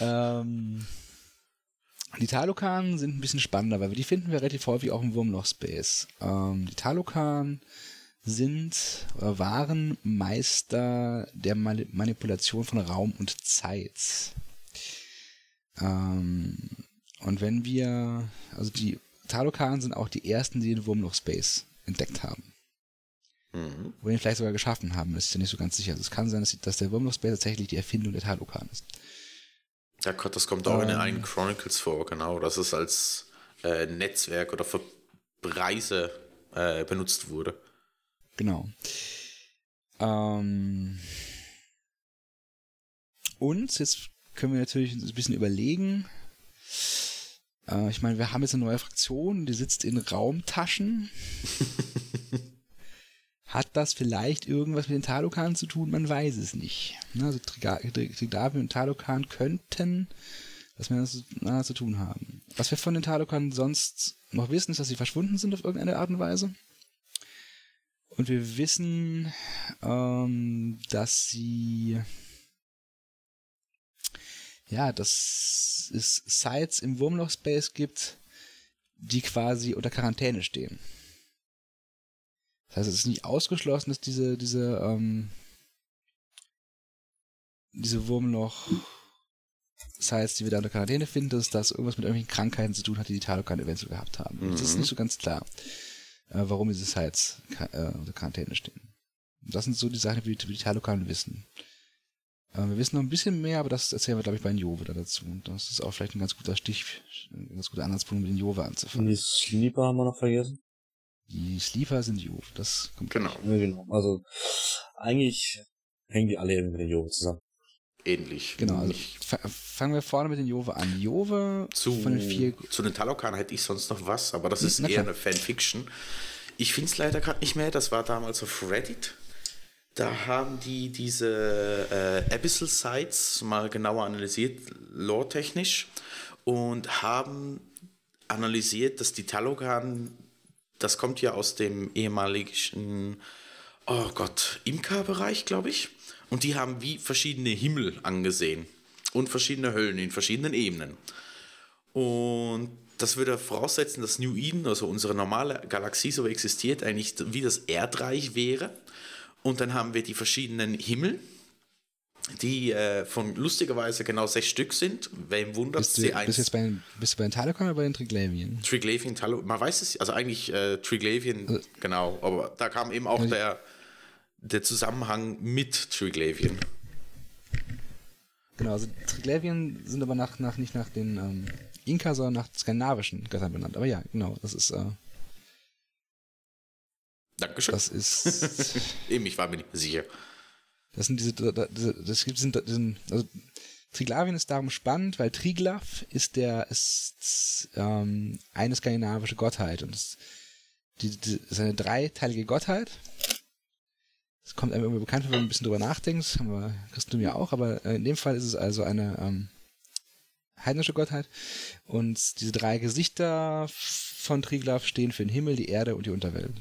Ähm, die Talokan sind ein bisschen spannender, weil die finden wir relativ häufig auch im Wurmloch-Space. Ähm, die Talokan sind oder waren Meister der Mani- Manipulation von Raum und Zeit. Ähm, Und wenn wir, also die Talokan sind auch die ersten, die den Wurmloch-Space entdeckt haben. Mhm. Oder ihn vielleicht sogar geschaffen haben, das ist ja nicht so ganz sicher. Also es kann sein, dass, dass der Wurmloch-Space tatsächlich die Erfindung der Talokan ist. Ja Gott, das kommt auch in den Ähm. einen Chronicles vor, genau, dass es als äh, Netzwerk oder für Preise äh, benutzt wurde. Genau. Ähm, und jetzt können wir natürlich ein bisschen überlegen. Äh, ich meine, wir haben jetzt eine neue Fraktion, die sitzt in Raumtaschen. Hat das vielleicht irgendwas mit den Talokan zu tun? Man weiß es nicht. Also Triga- Tri- Triglavian und Talokan könnten was miteinander zu- miteinander zu tun haben. Was wir von den Talokan sonst noch wissen, ist, dass sie verschwunden sind auf irgendeine Art und Weise. Und wir wissen, ähm, dass sie ja, dass es Sites im Wurmloch-Space gibt, die quasi unter Quarantäne stehen. Das heißt, es ist nicht ausgeschlossen, dass diese, diese, ähm, diese Wurmloch-Sites, die wir da unter Quarantäne finden, dass das irgendwas mit irgendwelchen Krankheiten zu tun hat, die die Talokan eventuell gehabt haben. Das ist Mhm. nicht so ganz klar, äh, warum diese Sites äh, unter Quarantäne stehen. Und das sind so die Sachen, die, die die Talokan wissen. Äh, wir wissen noch ein bisschen mehr, aber das erzählen wir, glaube ich, bei Jove da dazu. Und das ist auch vielleicht ein ganz guter Stich, ein ganz guter Anhaltspunkt, mit den Jove Und anzufangen. die Sleeper haben wir noch vergessen. Die Sleeper sind Jove, das kommt Genau, Ja, genau. Also eigentlich hängen die alle irgendwie mit den Jungen zusammen. ähnlich. Genau, also fangen wir vorne mit den Jove an. Jove Zu, von den vier. zu den Talokan hätte ich sonst noch was, aber das ist Na eher klar. eine Fanfiction. Ich finde es leider gerade nicht mehr. Das war damals auf Reddit. Da haben die diese äh, Abyssal Sites mal genauer analysiert, lore-technisch, und haben analysiert, dass die Talokan, das kommt ja aus dem ehemaligen, oh Gott, Imka-Bereich, glaube ich. Und die haben wie verschiedene Himmel angesehen und verschiedene Höllen in verschiedenen Ebenen. Und das würde voraussetzen, dass New Eden, also unsere normale Galaxie, so existiert, eigentlich wie das Erdreich wäre. Und dann haben wir die verschiedenen Himmel, die äh, von lustigerweise genau sechs Stück sind. Wem wundert Bist du, sie bist, jetzt bei den, bist du bei den Talokon oder bei den Triglavian? Triglavian, Talo, man weiß es, also eigentlich äh, Triglavian, Also- genau, aber da kam eben auch Also- der, der Zusammenhang mit Triglavian. Genau, also Triglavian sind aber nach, nach nicht nach den ähm, Inka, sondern nach skandinavischen Göttern benannt. Aber ja, genau, das ist, äh, Dankeschön. das ist, eben, ich war mir nicht mehr sicher. das sind diese, da- diese das gibt, sind, diesen, also Triglavien ist darum spannend, weil Triglav ist der, ist ähm, eine skandinavische Gottheit und es, die, die ist eine dreiteilige Gottheit. Das kommt einem irgendwie bekannt, vor, wenn man ein bisschen drüber nachdenkt, das haben wir Christum ja auch, aber äh, in dem Fall ist es also eine ähm, heidnische Gottheit. Und diese drei Gesichter von Triglav stehen für den Himmel, die Erde und die Unterwelt.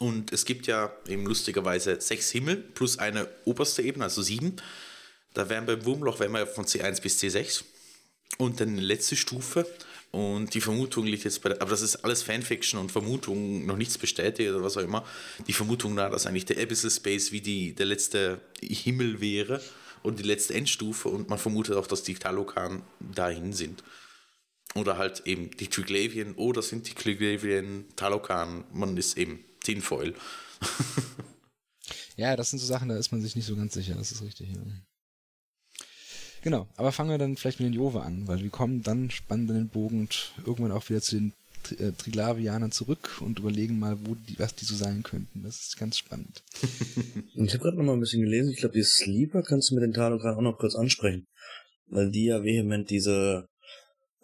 Und es gibt ja eben lustigerweise sechs Himmel plus eine oberste Ebene, also sieben. Da wären beim Wurmloch wären wir von C1 bis C6. Und dann letzte Stufe. Und die Vermutung liegt jetzt bei der, aber das ist alles Fanfiction und Vermutung, noch nichts bestätigt oder was auch immer. Die Vermutung nahe, dass eigentlich der Abyssal Space wie die, der letzte Himmel wäre und die letzte Endstufe. Und man vermutet auch, dass die Talokan dahin sind. Oder halt eben die Triglavian oder sind die Triglavian Talokan. Man ist eben Tinfoil. Ja, das sind so Sachen, da ist man sich nicht so ganz sicher, das ist richtig. Ja. Genau, aber fangen wir dann vielleicht mit den Jove an, weil wir kommen dann spannend in den Bogen und irgendwann auch wieder zu den Tri äh, Triglavianern zurück und überlegen mal, wo die, was die so sein könnten. Das ist ganz spannend. Und ich habe gerade noch mal ein bisschen gelesen. Ich glaube, die Sleeper kannst du mit den Talokan auch noch kurz ansprechen. Weil die ja vehement diese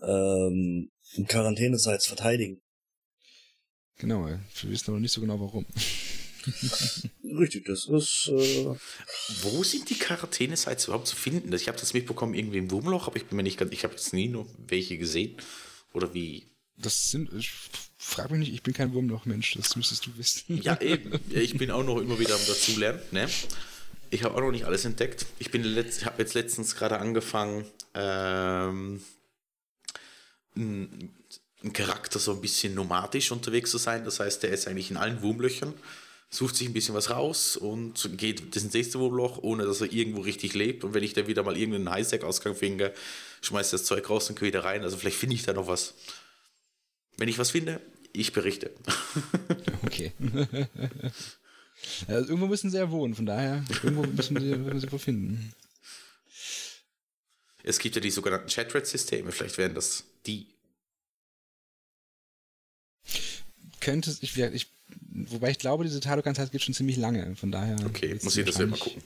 ähm, Quarantäne-Sites verteidigen. Genau, wir wissen aber nicht so genau warum. Richtig, das ist... Äh, Wo sind die Quarantäne-Sites überhaupt zu finden? Ich habe das mitbekommen irgendwie im Wurmloch, aber ich bin mir nicht ganz, ich habe jetzt nie nur welche gesehen. Oder wie? Das sind, ich frag mich nicht, ich bin kein Wurmloch-Mensch, das müsstest du wissen. Ja, eben. Ich bin auch noch immer wieder am Dazulernen. Ne? Ich habe auch noch nicht alles entdeckt. Ich bin letzt, habe jetzt letztens gerade angefangen, ähm, ein, Charakter so ein bisschen nomadisch unterwegs zu sein. Das heißt, der ist eigentlich in allen Wurmlöchern sucht sich ein bisschen was raus und geht das nächste Wurmloch, ohne dass er irgendwo richtig lebt. Und wenn ich dann wieder mal irgendeinen Highstack-Ausgang finde, schmeißt das Zeug raus und gehe wieder rein. Also vielleicht finde ich da noch was. Wenn ich was finde, ich berichte. Okay. also irgendwo müssen sie ja wohnen, von daher, irgendwo müssen sie, müssen sie finden. Es gibt ja die sogenannten Chatred-Systeme, vielleicht wären das die. Könnte ich, ich, wobei ich glaube, diese Talokan-Zeit gibt schon ziemlich lange, von daher. Okay, muss ich das mal gucken.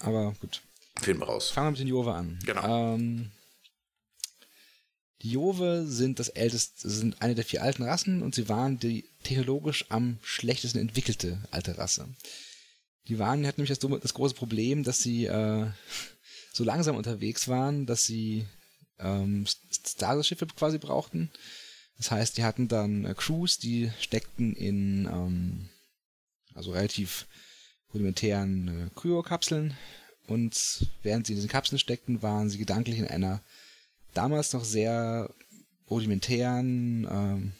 Aber gut. Wir raus. Fangen wir mit den Jove an. Genau. Ähm, die Jove sind das älteste, sind eine der vier alten Rassen und sie waren die technologisch am schlechtesten entwickelte alte Rasse. Die waren, die hatten nämlich das, das große Problem, dass sie äh, so langsam unterwegs waren, dass sie ähm, Starship quasi brauchten. Das heißt, die hatten dann äh, Crews, die steckten in ähm, also relativ rudimentären äh, Kryokapseln und während sie in diesen Kapseln steckten, waren sie gedanklich in einer damals noch sehr rudimentären ähm,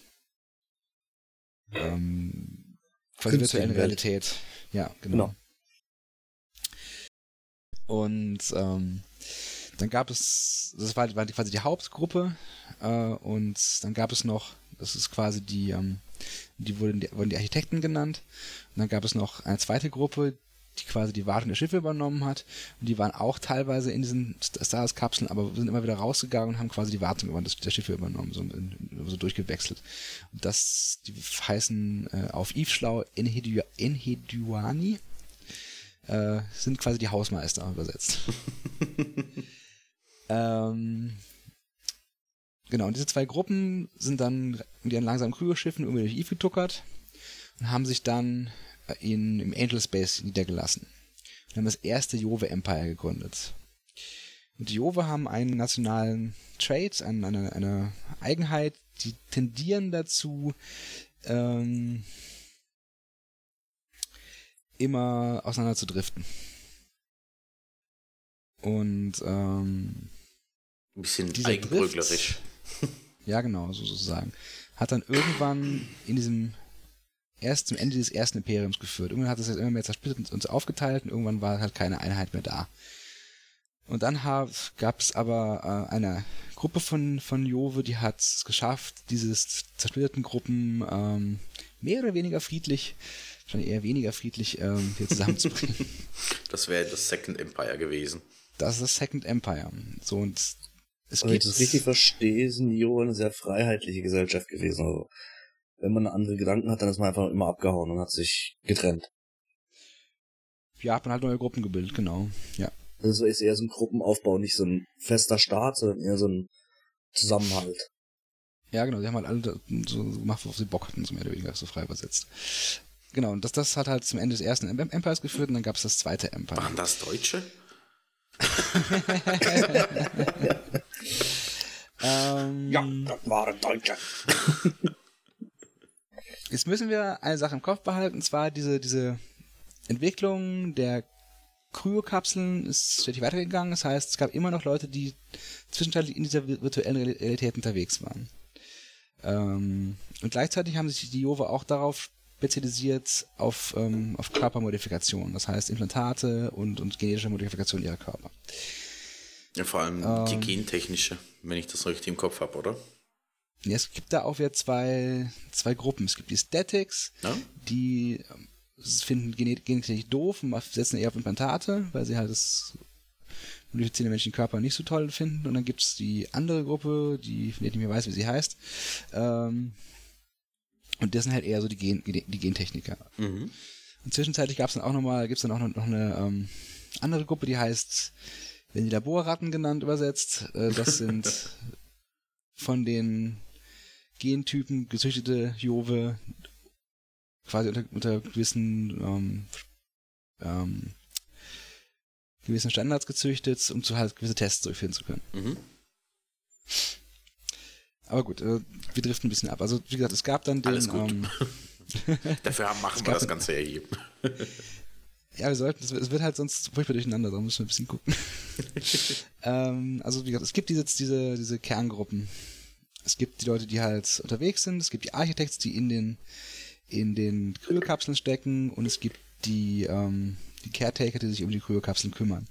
ähm, quasi virtuellen Realität. Ja, genau. genau. Und ähm, dann gab es, das war, war quasi die Hauptgruppe äh, und dann gab es noch, das ist quasi die, ähm, die wurden, die wurden die Architekten genannt. Und dann gab es noch eine zweite Gruppe, die quasi die Wartung der Schiffe übernommen hat. Und die waren auch teilweise in diesen Stars-Kapseln, aber sind immer wieder rausgegangen und haben quasi die Wartung der Schiffe übernommen, so, so durchgewechselt. Und das, die heißen äh, auf Yves Schlau Enheduani äh, sind quasi die Hausmeister übersetzt. ähm, genau, und diese zwei Gruppen sind dann mit ihren langsamen Krügerschiffen irgendwie durch Eve getuckert und haben sich dann in, im Angel Space niedergelassen. Und haben das erste Jove Empire gegründet. Und die Jove haben einen nationalen Trait, eine, eine, eine Eigenheit, die tendieren dazu, ähm, immer auseinander zu driften. Und ähm, ein bisschen eigenbröglerisch. ja, genau, so sozusagen. Hat dann irgendwann in diesem erst zum Ende des ersten Imperiums geführt. Irgendwann hat es sich immer mehr zersplittert und aufgeteilt und irgendwann war halt keine Einheit mehr da. Und dann gab es aber äh, eine Gruppe von, von Jove, die hat es geschafft, diese zersplitterten Gruppen ähm, mehr oder weniger friedlich schon eher weniger friedlich ähm, hier zusammenzubringen. das wäre das Second Empire gewesen. Das ist das Second Empire. So und es Wenn ich das richtig verstehe, sind die eine sehr freiheitliche Gesellschaft gewesen. Also, wenn man andere Gedanken hat, dann ist man einfach immer abgehauen und hat sich getrennt. Ja, hat man halt neue Gruppen gebildet, genau. Ja. Also ist eher so ein Gruppenaufbau, nicht so ein fester Staat, sondern eher so ein Zusammenhalt. Ja, genau, die haben halt alle so gemacht, worauf sie Bock hatten, so mehr oder weniger so frei übersetzt. Genau, und das, das hat halt zum Ende des ersten Empires geführt und dann gab es das zweite Empire. Waren das Deutsche? ähm, ja, das waren Deutsche. Jetzt müssen wir eine Sache im Kopf behalten, und zwar diese, diese Entwicklung der Kryokapseln ist stetig weitergegangen. Das heißt, es gab immer noch Leute, die zwischenzeitlich in dieser virtuellen Realität unterwegs waren. Ähm, und gleichzeitig haben sich die Jove auch darauf spezialisiert auf, ähm, auf Körpermodifikation, das heißt Implantate und, und genetische Modifikation ihrer Körper. Ja, vor allem ähm, die gentechnische, wenn ich das richtig im Kopf habe, oder? Ja, es gibt da auch wieder zwei, zwei Gruppen. Es gibt die Statics, ja? die ähm, finden genetisch doof und setzen eher auf Implantate, weil sie halt das modifizieren den menschlichen Körper nicht so toll finden. Und dann gibt es die andere Gruppe, die, von der ich nicht mehr weiß, wie sie heißt, ähm, und das sind halt eher so die, Gen, die, Gentechniker. Mhm. Und zwischenzeitlich gab es dann auch nochmal, gibt es dann auch noch, noch eine ähm, andere Gruppe, die heißt, wenn die Laborratten genannt übersetzt, äh, das sind von den Gentypen gezüchtete Jove quasi unter, unter gewissen ähm, ähm, gewissen Standards gezüchtet, um zu halt gewisse Tests durchführen zu können. Mhm. Aber gut, äh, wir driften ein bisschen ab. Also, wie gesagt, es gab dann den. Alles gut. Ähm, Dafür machen wir das Ganze ja hier. ja, wir sollten, es wird halt sonst furchtbar durcheinander, da müssen wir ein bisschen gucken. ähm, also, wie gesagt, es gibt diese, diese, diese Kerngruppen. Es gibt die Leute, die halt unterwegs sind, es gibt die Architekts, die in den in den Kryokapseln stecken und es gibt die, ähm, die Caretaker, die sich um die Kryokapseln kümmern.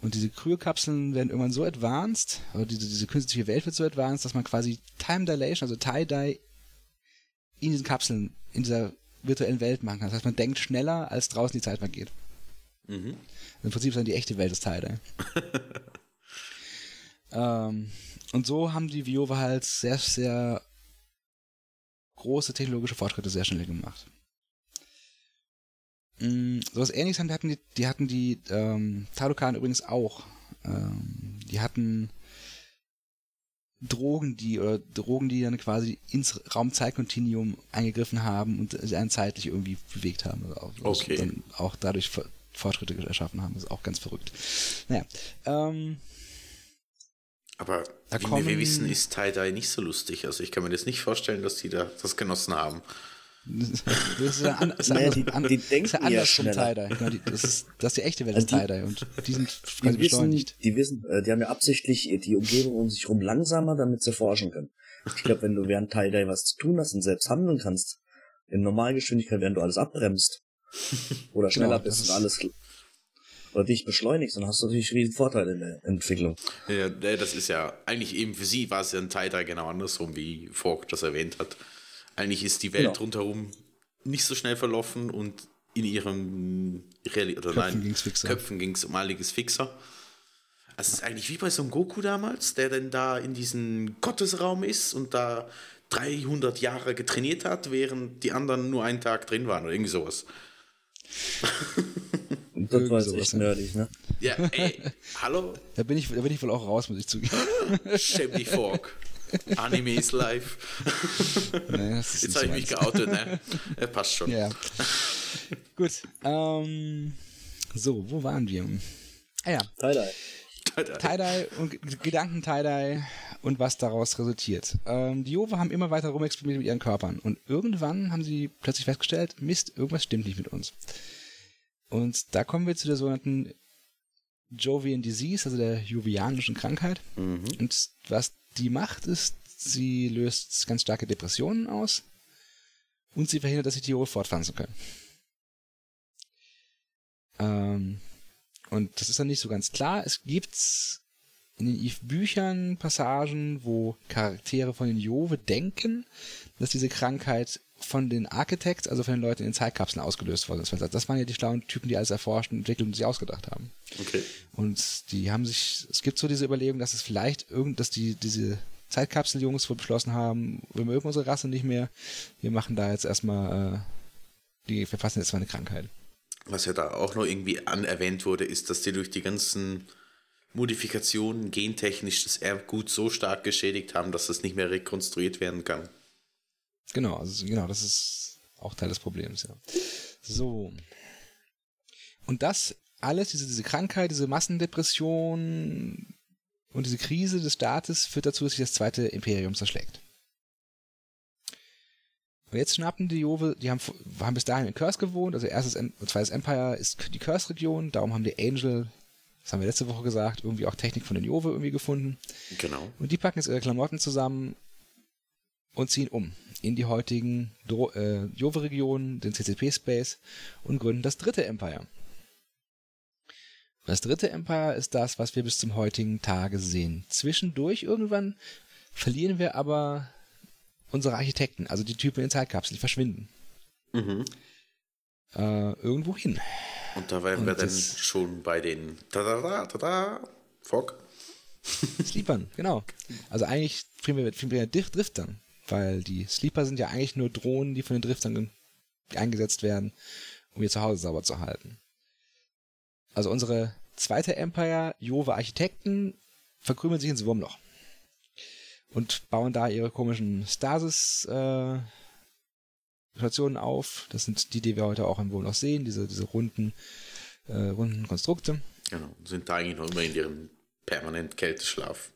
Und diese Kryokapseln werden irgendwann so advanced, oder diese, diese künstliche Welt wird so advanced, dass man quasi Time Dilation, also Tie-Dye, in diesen Kapseln, in dieser virtuellen Welt machen kann. Das heißt, man denkt schneller, als draußen die Zeit vergeht. Mhm. Im Prinzip ist dann die echte Welt das Tie-Dye. ähm, und so haben die Viova halt sehr, sehr große technologische Fortschritte sehr schnell gemacht. Mm, so was ähnliches haben, die hatten die, die hatten die ähm, Tadokan übrigens auch. Ähm, die hatten Drogen, die oder Drogen, die dann quasi ins Raumzeitkontinuum eingegriffen haben und sie einen zeitlich irgendwie bewegt haben. Also auch, okay. dann auch dadurch Fortschritte erschaffen haben. Das ist auch ganz verrückt. Naja. Ähm, aber wie kommen, wir wissen, ist Tie-Dye nicht so lustig. Also ich kann mir das nicht vorstellen, dass die da das genossen haben. Das ist ja, an, ist naja, die, an, die denken ist ja anders ja vom Tie-Dye. Genau, das, ist, das ist die echte Welt des also Tie-Dye und die sind quasi die beschleunigt. Wissen, die wissen, äh, die haben ja absichtlich die Umgebung um sich herum langsamer, damit sie forschen können. Ich glaube, wenn du während Tie-Dye was zu tun hast und selbst handeln kannst, in Normalgeschwindigkeit, während du alles abbremst oder schneller genau, bist und alles oder dich beschleunigst, dann hast du natürlich riesen Vorteile in der Entwicklung. Ja, das ist ja, eigentlich eben für sie war es ja ein Tie-Dye genau andersrum, wie Fork das erwähnt hat. Eigentlich ist die Welt genau. rundherum nicht so schnell verlaufen und in ihrem Real oder Köpfen ging es Köpfen ging es um einiges fixer. Also es ist eigentlich wie bei so einem Goku damals, der dann da in diesem Gottesraum ist und da 300 Jahre getrainiert hat, während die anderen nur einen Tag drin waren oder irgendwie sowas. das war jetzt echt nerdig, ne? Ja, ey, hallo? Da bin ich, da bin ich wohl auch raus, muss ich zugeben. Dich, Fork. Anime ist live. Nee, Jetzt habe ich mich geoutet, ne? Passt schon. Ja. Gut. Ähm, so, wo waren wir? Ah ja. Tie-Dye. Tie-Dye und Gedanken Tie-Dye und was daraus resultiert. Ähm, die Jove haben immer weiter rumexperimentiert mit ihren Körpern und irgendwann haben sie plötzlich festgestellt, Mist, irgendwas stimmt nicht mit uns. Und da kommen wir zu der sogenannten Jovian Disease, also der jovianischen Krankheit. Mhm. Und was die macht, ist, sie löst ganz starke Depressionen aus und sie verhindert, dass die Tiere fortpflanzen können. Ähm, und das ist dann nicht so ganz klar. Es gibt in den Eve-Büchern Passagen, wo Charaktere von den Jove denken, dass diese Krankheit von den Architects, also von den Leuten in den Zeitkapseln ausgelöst worden ist. Das waren ja die schlauen Typen, die alles erforscht, entwickelt und sich ausgedacht haben. Okay. Und die haben sich, es gibt so diese Überlegung, dass es vielleicht irgend, dass die, diese Zeitkapseljungs wohl beschlossen haben, wir mögen unsere Rasse nicht mehr, wir machen da jetzt erstmal, äh, die, wir fassen jetzt mal eine Krankheit. Was ja da auch noch irgendwie anerwähnt wurde, ist, dass die durch die ganzen Modifikationen gentechnisch das Erbgut so stark geschädigt haben, dass es nicht mehr rekonstruiert werden kann. Genau, also genau, das ist auch Teil des Problems, ja. So. Und das alles, diese, diese Krankheit, diese Massendepression und diese Krise des Staates führt dazu, dass sich das zweite Imperium zerschlägt. Und jetzt schnappen die Jove, die haben, haben bis dahin in Curse gewohnt, also erstes und zweites Empire ist die Curse-Region, darum haben die Angel, das haben wir letzte Woche gesagt, irgendwie auch Technik von den Jove irgendwie gefunden. Genau. Und die packen jetzt ihre Klamotten zusammen und ziehen um in die heutigen äh, Jove-Regionen, den CCP-Space und gründen das dritte Empire. Das dritte Empire ist das, was wir bis zum heutigen Tage sehen. Zwischendurch irgendwann verlieren wir aber unsere Architekten, also die Typen in Zeitkapseln, die verschwinden. Mhm. Äh, irgendwo hin. Und da wären wir dann schon bei den Tada, tada, Fog. Sleepern, genau. Also eigentlich primär, primär Driftern weil die Sleeper sind ja eigentlich nur Drohnen, die von den Driftern eingesetzt werden, um ihr Zuhause sauber zu halten. Also unsere zweite Empire, Jove Architekten, verkrümeln sich ins Wurmloch und bauen da ihre komischen Stasis äh, Stationen auf. Das sind die, die wir heute auch im Wurmloch sehen, diese, diese runden, äh, runden Konstrukte. Genau, sind da eigentlich noch immer in ihrem permanent Kälteschlaf.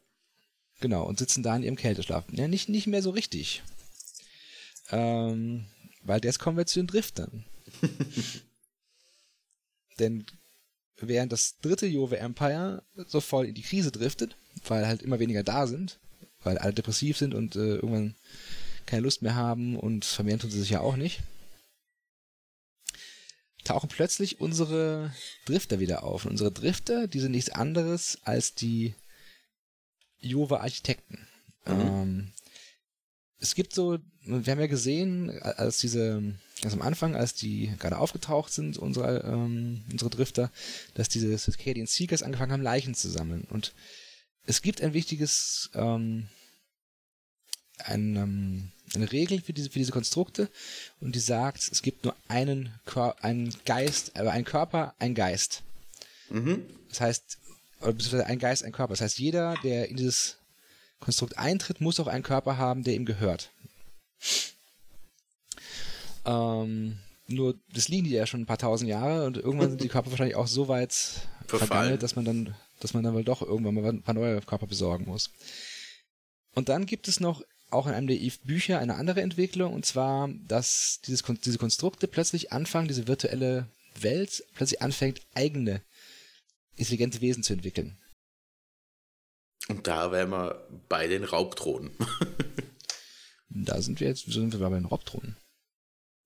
Genau, und sitzen da in ihrem Kälteschlaf. Ja, nicht, nicht mehr so richtig. Ähm, weil jetzt kommen wir zu den Driftern. Denn während das dritte Jove Empire so voll in die Krise driftet, weil halt immer weniger da sind, weil alle depressiv sind und äh, irgendwann keine Lust mehr haben und vermehren tun sie sich ja auch nicht, tauchen plötzlich unsere Drifter wieder auf. Und unsere Drifter, die sind nichts anderes als die Jova Architekten. Mhm. Ähm, es gibt so, wir haben ja gesehen, als diese, ganz am Anfang, als die gerade aufgetaucht sind, unsere, ähm, unsere Drifter, dass diese Circadian Seekers angefangen haben, Leichen zu sammeln. Und es gibt ein wichtiges, ähm, ein, ähm, eine Regel für diese, für diese Konstrukte und die sagt, es gibt nur einen, Kör einen Geist, aber äh, einen Körper, ein Geist. Mhm. Das heißt, beziehungsweise ein Geist, ein Körper. Das heißt, jeder, der in dieses Konstrukt eintritt, muss auch einen Körper haben, der ihm gehört. Ähm, nur, das liegen die ja schon ein paar tausend Jahre und irgendwann sind die Körper wahrscheinlich auch so weit vergammelt, dass man dann, dass man dann wohl doch irgendwann mal ein paar neue Körper besorgen muss. Und dann gibt es noch auch in einem der Eve-Bücher eine andere Entwicklung, und zwar, dass dieses, diese Konstrukte plötzlich anfangen, diese virtuelle Welt plötzlich anfängt, eigene intelligente Wesen zu entwickeln. Und da wären wir bei den Raubdrohnen. da sind wir jetzt, sind wir bei den Raubdrohnen.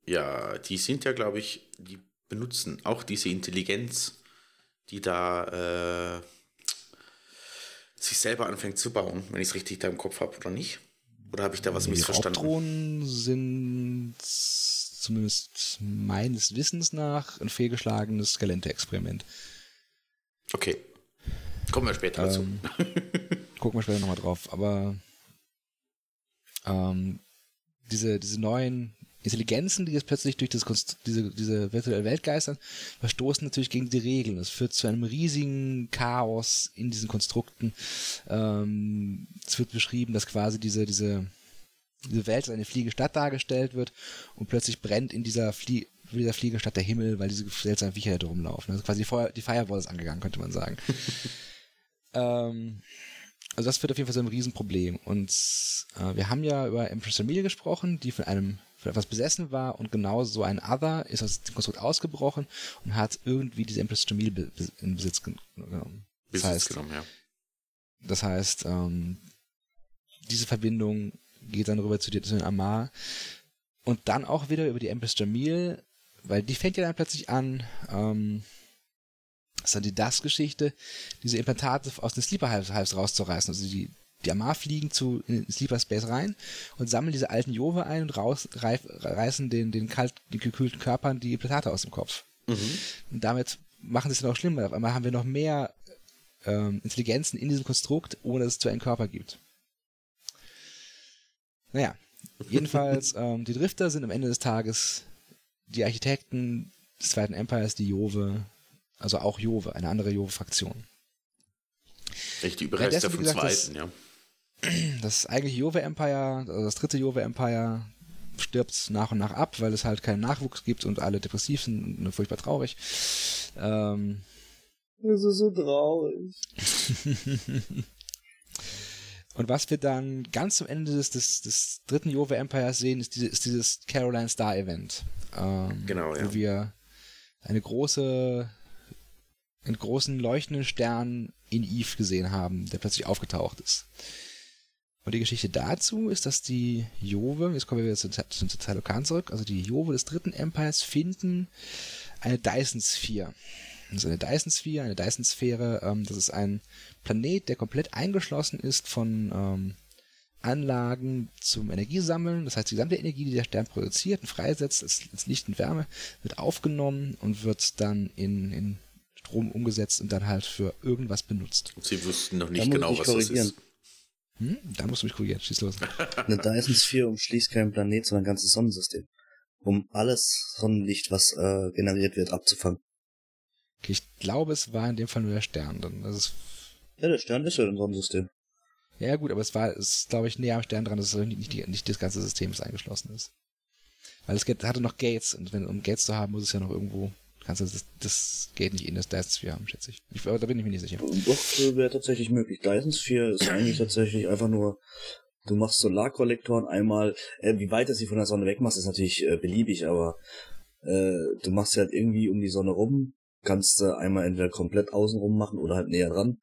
Ja, die sind ja, glaube ich, die benutzen auch diese Intelligenz, die da äh, sich selber anfängt zu bauen, wenn ich es richtig da im Kopf habe oder nicht. Oder habe ich da was die missverstanden? Die Raubdrohnen sind zumindest meines Wissens nach ein fehlgeschlagenes Skelente-Experiment. Okay. Kommen wir später dazu. Ähm, gucken wir später nochmal drauf. Aber ähm, diese, diese neuen Intelligenzen, die jetzt plötzlich durch das diese, diese virtuelle Welt geistern, verstoßen natürlich gegen die Regeln. Das führt zu einem riesigen Chaos in diesen Konstrukten. Ähm, es wird beschrieben, dass quasi diese, diese, diese Welt als eine fliegende Stadt dargestellt wird und plötzlich brennt in dieser, Flie dieser fliegenden Stadt der Himmel, weil diese seltsamen Viecher da rumlaufen. Also quasi die, Feuer, die Firewall ist angegangen, könnte man sagen. ähm, also das wird auf jeden Fall so ein Riesenproblem. Und äh, wir haben ja über Empress Emilia gesprochen, die von einem von etwas besessen war und genau so ein Other ist aus dem Konstrukt ausgebrochen und hat irgendwie diese Empress Jamil in Besitz genommen. Das Besitz heißt, genommen, ja. Das heißt, ähm, diese Verbindung geht dann rüber zu, zu den Amar und dann auch wieder über die Empress Jamil, weil die fängt ja dann plötzlich an, ähm, das ist dann die Das-Geschichte, diese Implantate aus den Sleeper-Hives rauszureißen. Also die, die Amar fliegen zu, in Sleeper Space rein und sammeln diese alten Jove ein und raus, reif, reißen den, den kalt, den gekühlten Körpern die Implantate aus dem Kopf. Mhm. Und damit machen sie es noch schlimmer. Auf einmal haben wir noch mehr ähm, Intelligenzen in diesem Konstrukt, ohne dass es zu einem Körper gibt. Naja, jedenfalls, ähm, die Drifter sind am Ende des Tages die Architekten des Zweiten Empires, die Jove, also auch Jove, eine andere Jove-Fraktion. Echt die Überreste vom gesagt, Zweiten, das, ja. Das eigentliche Jove Empire, also das dritte Jove Empire, stirbt nach und nach ab, weil es halt keinen Nachwuchs gibt und alle depressiv sind und furchtbar traurig. Ähm, das ist so traurig. und was wir dann ganz zum Ende des, des, des dritten Jove Empires sehen, ist, diese, ist dieses Caroline Star Event. Ähm, genau, ja. Wo wir eine große einen großen leuchtenden Stern in Eve gesehen haben, der plötzlich aufgetaucht ist. Und die Geschichte dazu ist, dass die Jove, jetzt kommen wir wieder zu, zu, zu Talokan zurück, also die Jove des dritten Empires finden eine Dyson-Sphere. Das ist eine Dyson-Sphere, eine Dyson-Sphäre, ähm, das ist ein Planet, der komplett eingeschlossen ist von ähm, Anlagen zum Energiesammeln. Das heißt, die gesamte Energie, die der Stern produziert und freisetzt als, Licht und Wärme, wird aufgenommen und wird dann in, in Strom umgesetzt und dann halt für irgendwas benutzt. Sie wussten noch nicht genau, was das ist. Hm? Da musst du mich korrigieren. Schieß los. Eine Dyson Sphere umschließt keinen Planet, sondern ein ganzes Sonnensystem. Um alles Sonnenlicht, was äh, generiert wird, abzufangen. Okay, ich glaube, es war in dem Fall nur der Stern. Dann. Das ist ja, der Stern ist ja im Sonnensystem. Ja, gut, aber es war, es glaube ich, näher am Stern dran, dass es nicht, die, nicht das ganze System ist eingeschlossen ist. Weil es hatte noch Gates und wenn, um Gates zu haben, muss es ja noch irgendwo kannst du das, das geht nicht in das Dyson Sphere haben, schätze ich. ich. Da bin ich mir nicht sicher. Doch, wäre tatsächlich möglich. Dyson Sphere ist eigentlich tatsächlich einfach nur, du machst Solarkollektoren einmal, äh, wie weit du sie von der Sonne wegmachst, ist natürlich äh, beliebig, aber äh, du machst sie halt irgendwie um die Sonne rum, kannst du einmal entweder komplett außenrum machen oder halt näher dran.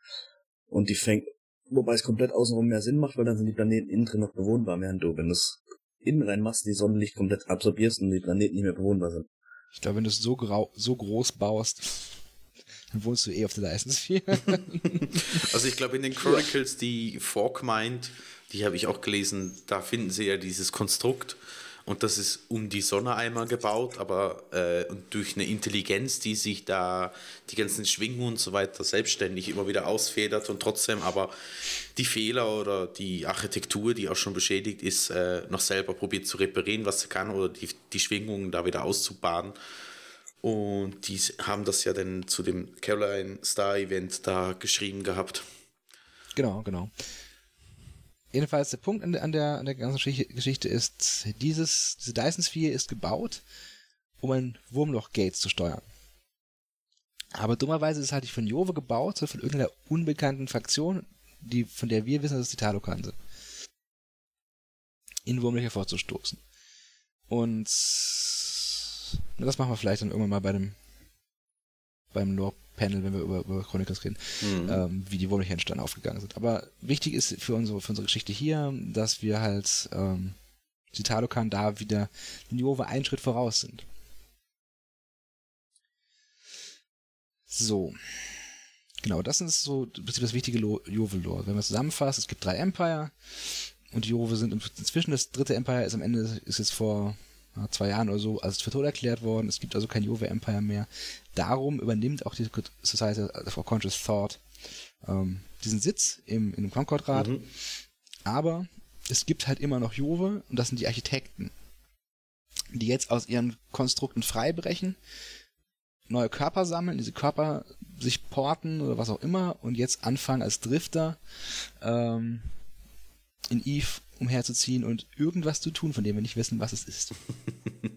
Und die fängt, wobei es komplett außenrum mehr Sinn macht, weil dann sind die Planeten innen drin noch bewohnbar, während du, wenn du es innen rein machst, die Sonnenlicht komplett absorbierst und die Planeten nicht mehr bewohnbar sind. Ich glaube, wenn du es so, grau, so groß baust, dann wohnst du eh auf der 4. also ich glaube, in den Chronicles, die Fork meint, die habe ich auch gelesen, da finden sie ja dieses Konstrukt und das ist um die Sonne einmal gebaut, aber äh, durch eine Intelligenz, die sich da die ganzen Schwingungen und so weiter selbstständig immer wieder ausfedert und trotzdem aber die Fehler oder die Architektur, die auch schon beschädigt ist, äh, noch selber probiert zu reparieren, was sie kann oder die, die Schwingungen da wieder auszubaden. Und die haben das ja dann zu dem Caroline Star Event da geschrieben gehabt. Genau, genau. Jedenfalls der Punkt an der, an der, an der ganzen Geschichte ist, dieses, diese Dyson Sphere ist gebaut, um ein Wurmloch-Gate zu steuern. Aber dummerweise ist es halt nicht von Jove gebaut, sondern von irgendeiner unbekannten Fraktion, die, von der wir wissen, dass es die Talokan sind. In Wurmlöcher vorzustoßen. Und das machen wir vielleicht dann irgendwann mal bei dem beim Lore Panel, wenn wir über, über Chronicles reden, mhm. ähm, wie die Wurmlöcher dann aufgegangen sind. Aber wichtig ist für unsere, für unsere Geschichte hier, dass wir halt ähm, die Talokan da wieder den Jove einen Schritt voraus sind. So. Genau, das ist so das wichtige Jove-Lore. Wenn man zusammenfasst, es gibt drei Empire und die Jove sind inzwischen das dritte Empire ist am Ende, ist jetzt vor zwei Jahren oder so als für tot erklärt worden. Es gibt also kein Jove Empire mehr. Darum übernimmt auch die Society for Conscious Thought ähm, diesen Sitz im, in dem Concord-Rat. Mhm. Aber es gibt halt immer noch Jove und das sind die Architekten, die jetzt aus ihren Konstrukten freibrechen, neue Körper sammeln, diese Körper sich porten oder was auch immer und jetzt anfangen als Drifter ähm, in Eve umherzuziehen und irgendwas zu tun, von dem wir nicht wissen, was es ist.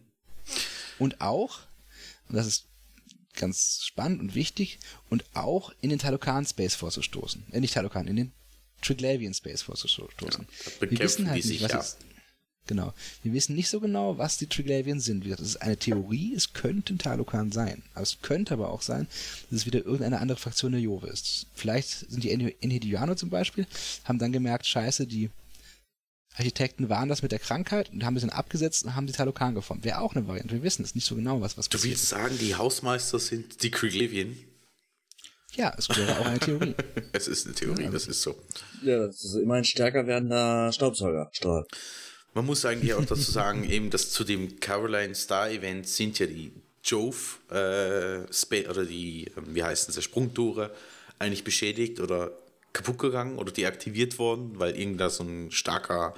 und auch, und das ist ganz spannend und wichtig, und auch in den Talokan Space vorzustoßen. Äh, nicht Talokan, in den Triglavian Space vorzustoßen. Ja, wir wissen halt nicht, was es Genau. Wir wissen nicht so genau, was die Triglavian sind. Wie gesagt, das ist eine Theorie, es könnte ein Talokan sein. Aber es könnte aber auch sein, dass es wieder irgendeine andere Fraktion der Jove ist. Vielleicht sind die Enhediano zum Beispiel, haben dann gemerkt, scheiße, die Architekten waren das mit der Krankheit und haben ein bisschen abgesetzt und haben die Talokan geformt. Wäre auch eine Variante. Wir wissen es nicht so genau, was, was Du passiert. willst sagen, die Hausmeister sind die Kriglivian? Ja, es wäre auch eine Theorie. es ist eine Theorie, ja, das ist so. Ja, das ist immer ein stärker werdender Staubsaugerstrahl. Man muss eigentlich auch dazu sagen, eben, dass zu dem Caroline Star Event sind ja die Jove äh, oder die, ähm, wie heißen sie, Sprungtore eigentlich beschädigt oder kaputt gegangen oder deaktiviert worden, weil irgendda so ein starker,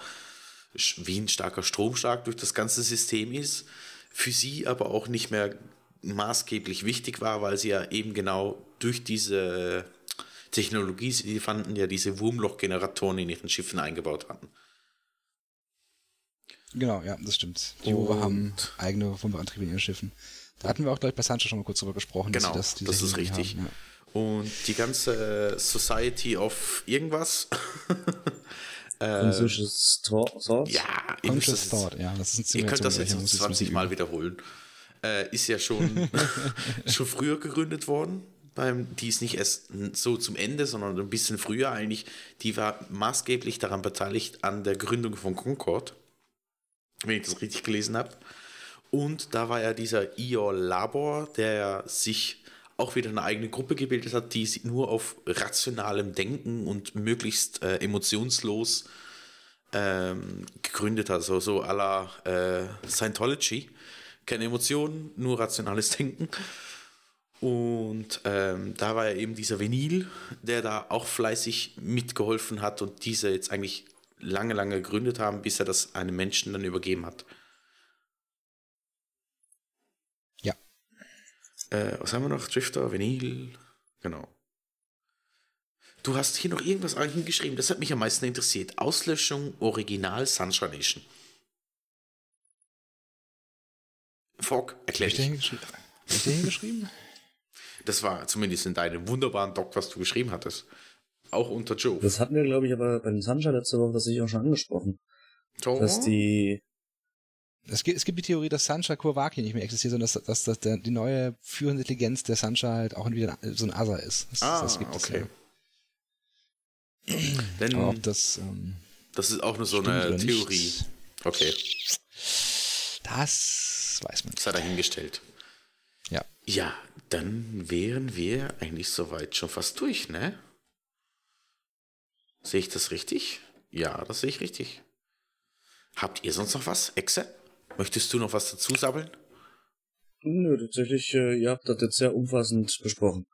wie ein starker Stromschlag durch das ganze System ist. Für sie aber auch nicht mehr maßgeblich wichtig war, weil sie ja eben genau durch diese Technologie, die fanden ja diese Wurmlochgeneratoren in ihren Schiffen eingebaut hatten. Genau, ja, das stimmt. Die Jove haben eigene Wurmlochantriebe in ihren Schiffen. Da hatten wir auch gleich bei Sancho schon mal kurz drüber gesprochen. Genau, das, das ist richtig. Haben, ja. Und die ganze Society of irgendwas. Conscious Thought? Ja, Conscious Thought, ja. Das ist ein ihr könnt das jetzt 20 Mal wiederholen. Äh, ist ja schon, schon früher gegründet worden. Beim, die ist nicht erst so zum Ende, sondern ein bisschen früher eigentlich. Die war maßgeblich daran beteiligt an der Gründung von Concord, wenn ich das richtig gelesen habe. Und da war ja dieser Ior Labor, der sich auch wieder eine eigene Gruppe gebildet hat, die sich nur auf rationalem Denken und möglichst äh, emotionslos ähm, gegründet hat. Also so à la äh, Scientology. Keine Emotionen, nur rationales Denken. Und ähm, da war ja eben dieser Vinyl, der da auch fleißig mitgeholfen hat und diese jetzt eigentlich lange, lange gegründet haben, bis er das einem Menschen dann übergeben hat. Äh, was haben wir noch? Drifter, Vinyl. Genau. Du hast hier noch irgendwas hingeschrieben, das hat mich am meisten interessiert. Auslöschung Original Sunshine Nation. Fogg, erklär dich. Ich den hingeschrieben? Das war zumindest in deinem wunderbaren Doc, was du geschrieben hattest. Auch unter Joe. Das hatten wir, glaube ich, aber beim Sunshine letzte Woche das ich auch schon angesprochen. So. Dass die es gibt, es gibt die Theorie, dass Sancha Kurwaki nicht mehr existiert, sondern dass, dass, dass der, die neue führende Intelligenz der Sancha halt auch wieder so ein Asa ist. Das, ah, das gibt okay. Es, ja. Denn Aber ob das, ähm, das ist auch nur so eine Theorie. Okay. Das weiß man. Das hat er hingestellt. Ja. Ja, dann wären wir eigentlich soweit schon fast durch, ne? Sehe ich das richtig? Ja, das sehe ich richtig. Habt ihr sonst noch was, Exe? Möchtest du noch was dazu sabbeln? Nö, tatsächlich, äh, ihr habt das jetzt sehr umfassend besprochen.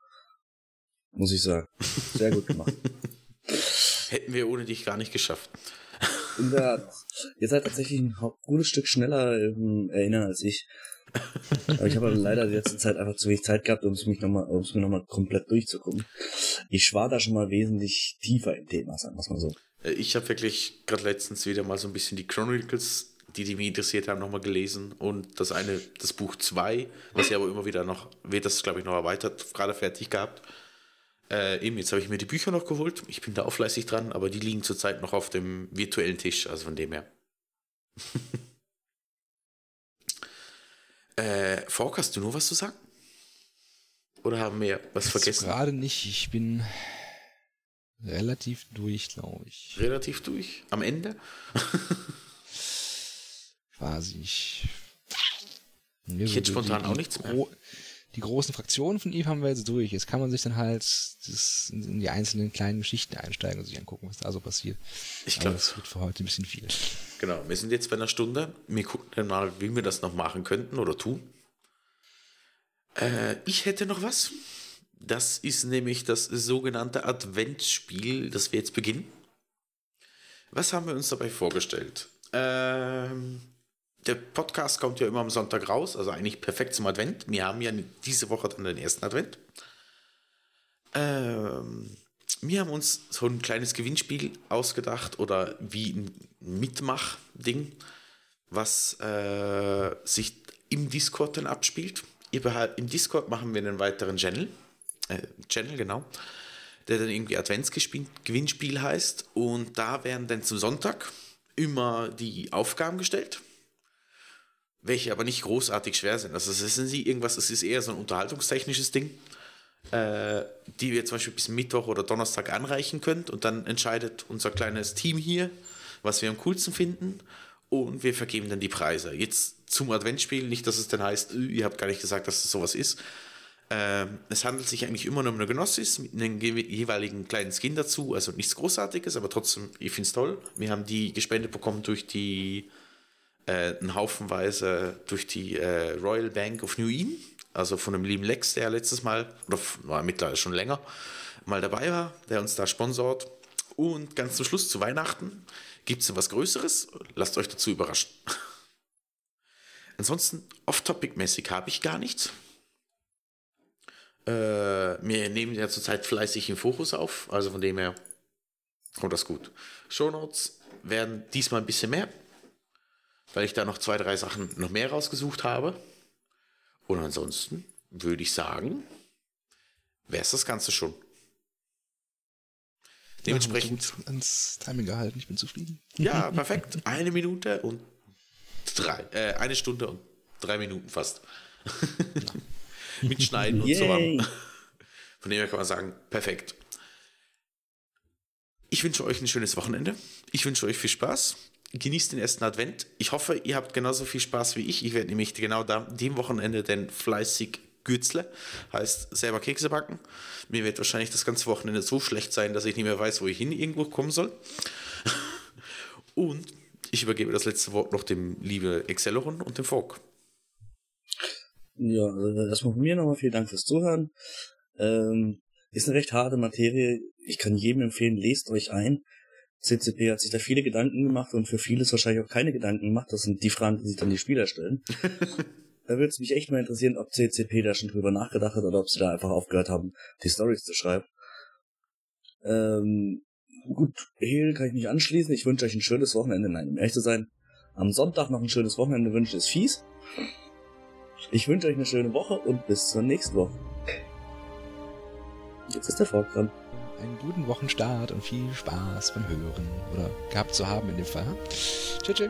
Muss ich sagen. Sehr gut gemacht. Hätten wir ohne dich gar nicht geschafft. In der, ihr seid tatsächlich ein gutes Stück schneller im Erinnern als ich. Aber ich habe leider die letzte Zeit einfach zu wenig Zeit gehabt, um es mich nochmal, um es mir nochmal komplett durchzugucken. Ich war da schon mal wesentlich tiefer im Thema, sagen wir mal so. Äh, Ich habe wirklich gerade letztens wieder mal so ein bisschen die Chronicles, die, die mich interessiert haben, nochmal gelesen. Und das eine, das Buch 2, was ja aber immer wieder noch, wird das glaube ich noch erweitert, gerade fertig gehabt. Äh, eben, jetzt habe ich mir die Bücher noch geholt. Ich bin da auch fleißig dran, aber die liegen zurzeit noch auf dem virtuellen Tisch, also von dem her. äh, Fork, hast du noch was zu sagen? Oder haben wir was vergessen? Gerade nicht. Ich bin relativ durch, glaube ich. Relativ durch? Am Ende? Quasi. Ich, hätte spontan die, auch nichts mehr. Die großen Fraktionen von Eve haben wir jetzt durch. Jetzt kann man sich dann halt das, in die einzelnen kleinen Geschichten einsteigen und sich angucken, was da so passiert. Ich Aber glaube, das wird für heute ein bisschen viel. Genau, wir sind jetzt bei einer Stunde. Wir gucken dann mal, wie wir das noch machen könnten oder tun. Äh, ich hätte noch was. Das ist nämlich das sogenannte Adventsspiel, das wir jetzt beginnen. Was haben wir uns dabei vorgestellt? Ähm, der Podcast kommt ja immer am Sonntag raus, also eigentlich perfekt zum Advent. Wir haben ja diese Woche dann den ersten Advent. Ähm, wir haben uns so ein kleines Gewinnspiel ausgedacht oder wie ein Mitmach-Ding, was äh, sich im Discord dann abspielt. Im Discord machen wir einen weiteren Channel, äh, Channel genau, der dann irgendwie Adventsgewinnspiel heißt. Und da werden dann zum Sonntag immer die Aufgaben gestellt, welche aber nicht großartig schwer sind. Also ist nicht irgendwas, es ist eher so ein unterhaltungstechnisches Ding äh, die wir zum Beispiel bis Mittwoch oder Donnerstag anreichen könnt. Und dann entscheidet unser kleines Team hier, was wir am coolsten finden. Und wir vergeben dann die Preise. Jetzt zum Adventsspiel, nicht, dass es dann heißt, äh, ihr habt gar nicht gesagt, dass es sowas ist. Ähm, es handelt sich eigentlich immer nur um eine Genossis mit einem je- jeweiligen kleinen Skin dazu. Also nichts Großartiges, aber trotzdem, ich finde es toll. Wir haben die gespendet bekommen durch die äh, einen Haufenweise durch die äh, Royal Bank of New Eden, also von dem lieben Lex, der letztes Mal, oder war mittlerweile schon länger, mal dabei war, der uns da sponsort. Und ganz zum Schluss zu Weihnachten gibt es was Größeres. Lasst euch dazu überraschen. Ansonsten, off-topic-mäßig habe ich gar nichts. Äh, wir nehmen ja zurzeit fleißig im Fokus auf, also von dem her kommt das gut. Shownotes werden diesmal ein bisschen mehr weil ich da noch zwei, drei Sachen noch mehr rausgesucht habe. Und ansonsten würde ich sagen, wäre es das Ganze schon. Dementsprechend, Ja, gut ans Timing gehalten. Ich bin zufrieden. ja, perfekt. Eine Minute und drei, äh, eine Stunde und drei Minuten fast. Mit Schneiden und so weiter. Von dem her kann man sagen, perfekt. Ich wünsche euch ein schönes Wochenende. Ich wünsche euch viel Spaß. Genießt den ersten Advent. Ich hoffe, ihr habt genauso viel Spaß wie ich. Ich werde nämlich genau da, dem Wochenende denn fleißig Gürzle, heißt selber Kekse backen. Mir wird wahrscheinlich das ganze Wochenende so schlecht sein, dass ich nicht mehr weiß, wo ich hin irgendwo kommen soll. Und ich übergebe das letzte Wort noch dem liebe Excelleron und dem Folk. Ja, also erstmal von mir nochmal vielen Dank fürs Zuhören. Ähm, ist eine recht harte Materie. Ich kann jedem empfehlen, lest euch ein. CCP hat sich da viele Gedanken gemacht und für vieles wahrscheinlich auch keine Gedanken gemacht. Das sind die Fragen, die sich dann die Spieler stellen. da würde es mich echt mal interessieren, ob CCP da schon drüber nachgedacht hat oder ob sie da einfach aufgehört haben, die Stories zu schreiben. Ähm, gut, Hehl kann ich mich anschließen. Ich wünsche euch ein schönes Wochenende. Nein, um ehrlich zu sein, am Sonntag noch ein schönes Wochenende wünsche ist fies. Ich wünsche euch eine schöne Woche und bis zur nächsten Woche. Jetzt ist der Volk dran. Einen guten Wochenstart und viel Spaß beim Hören oder gehabt zu haben in dem Fall. Tschüss. tschüss.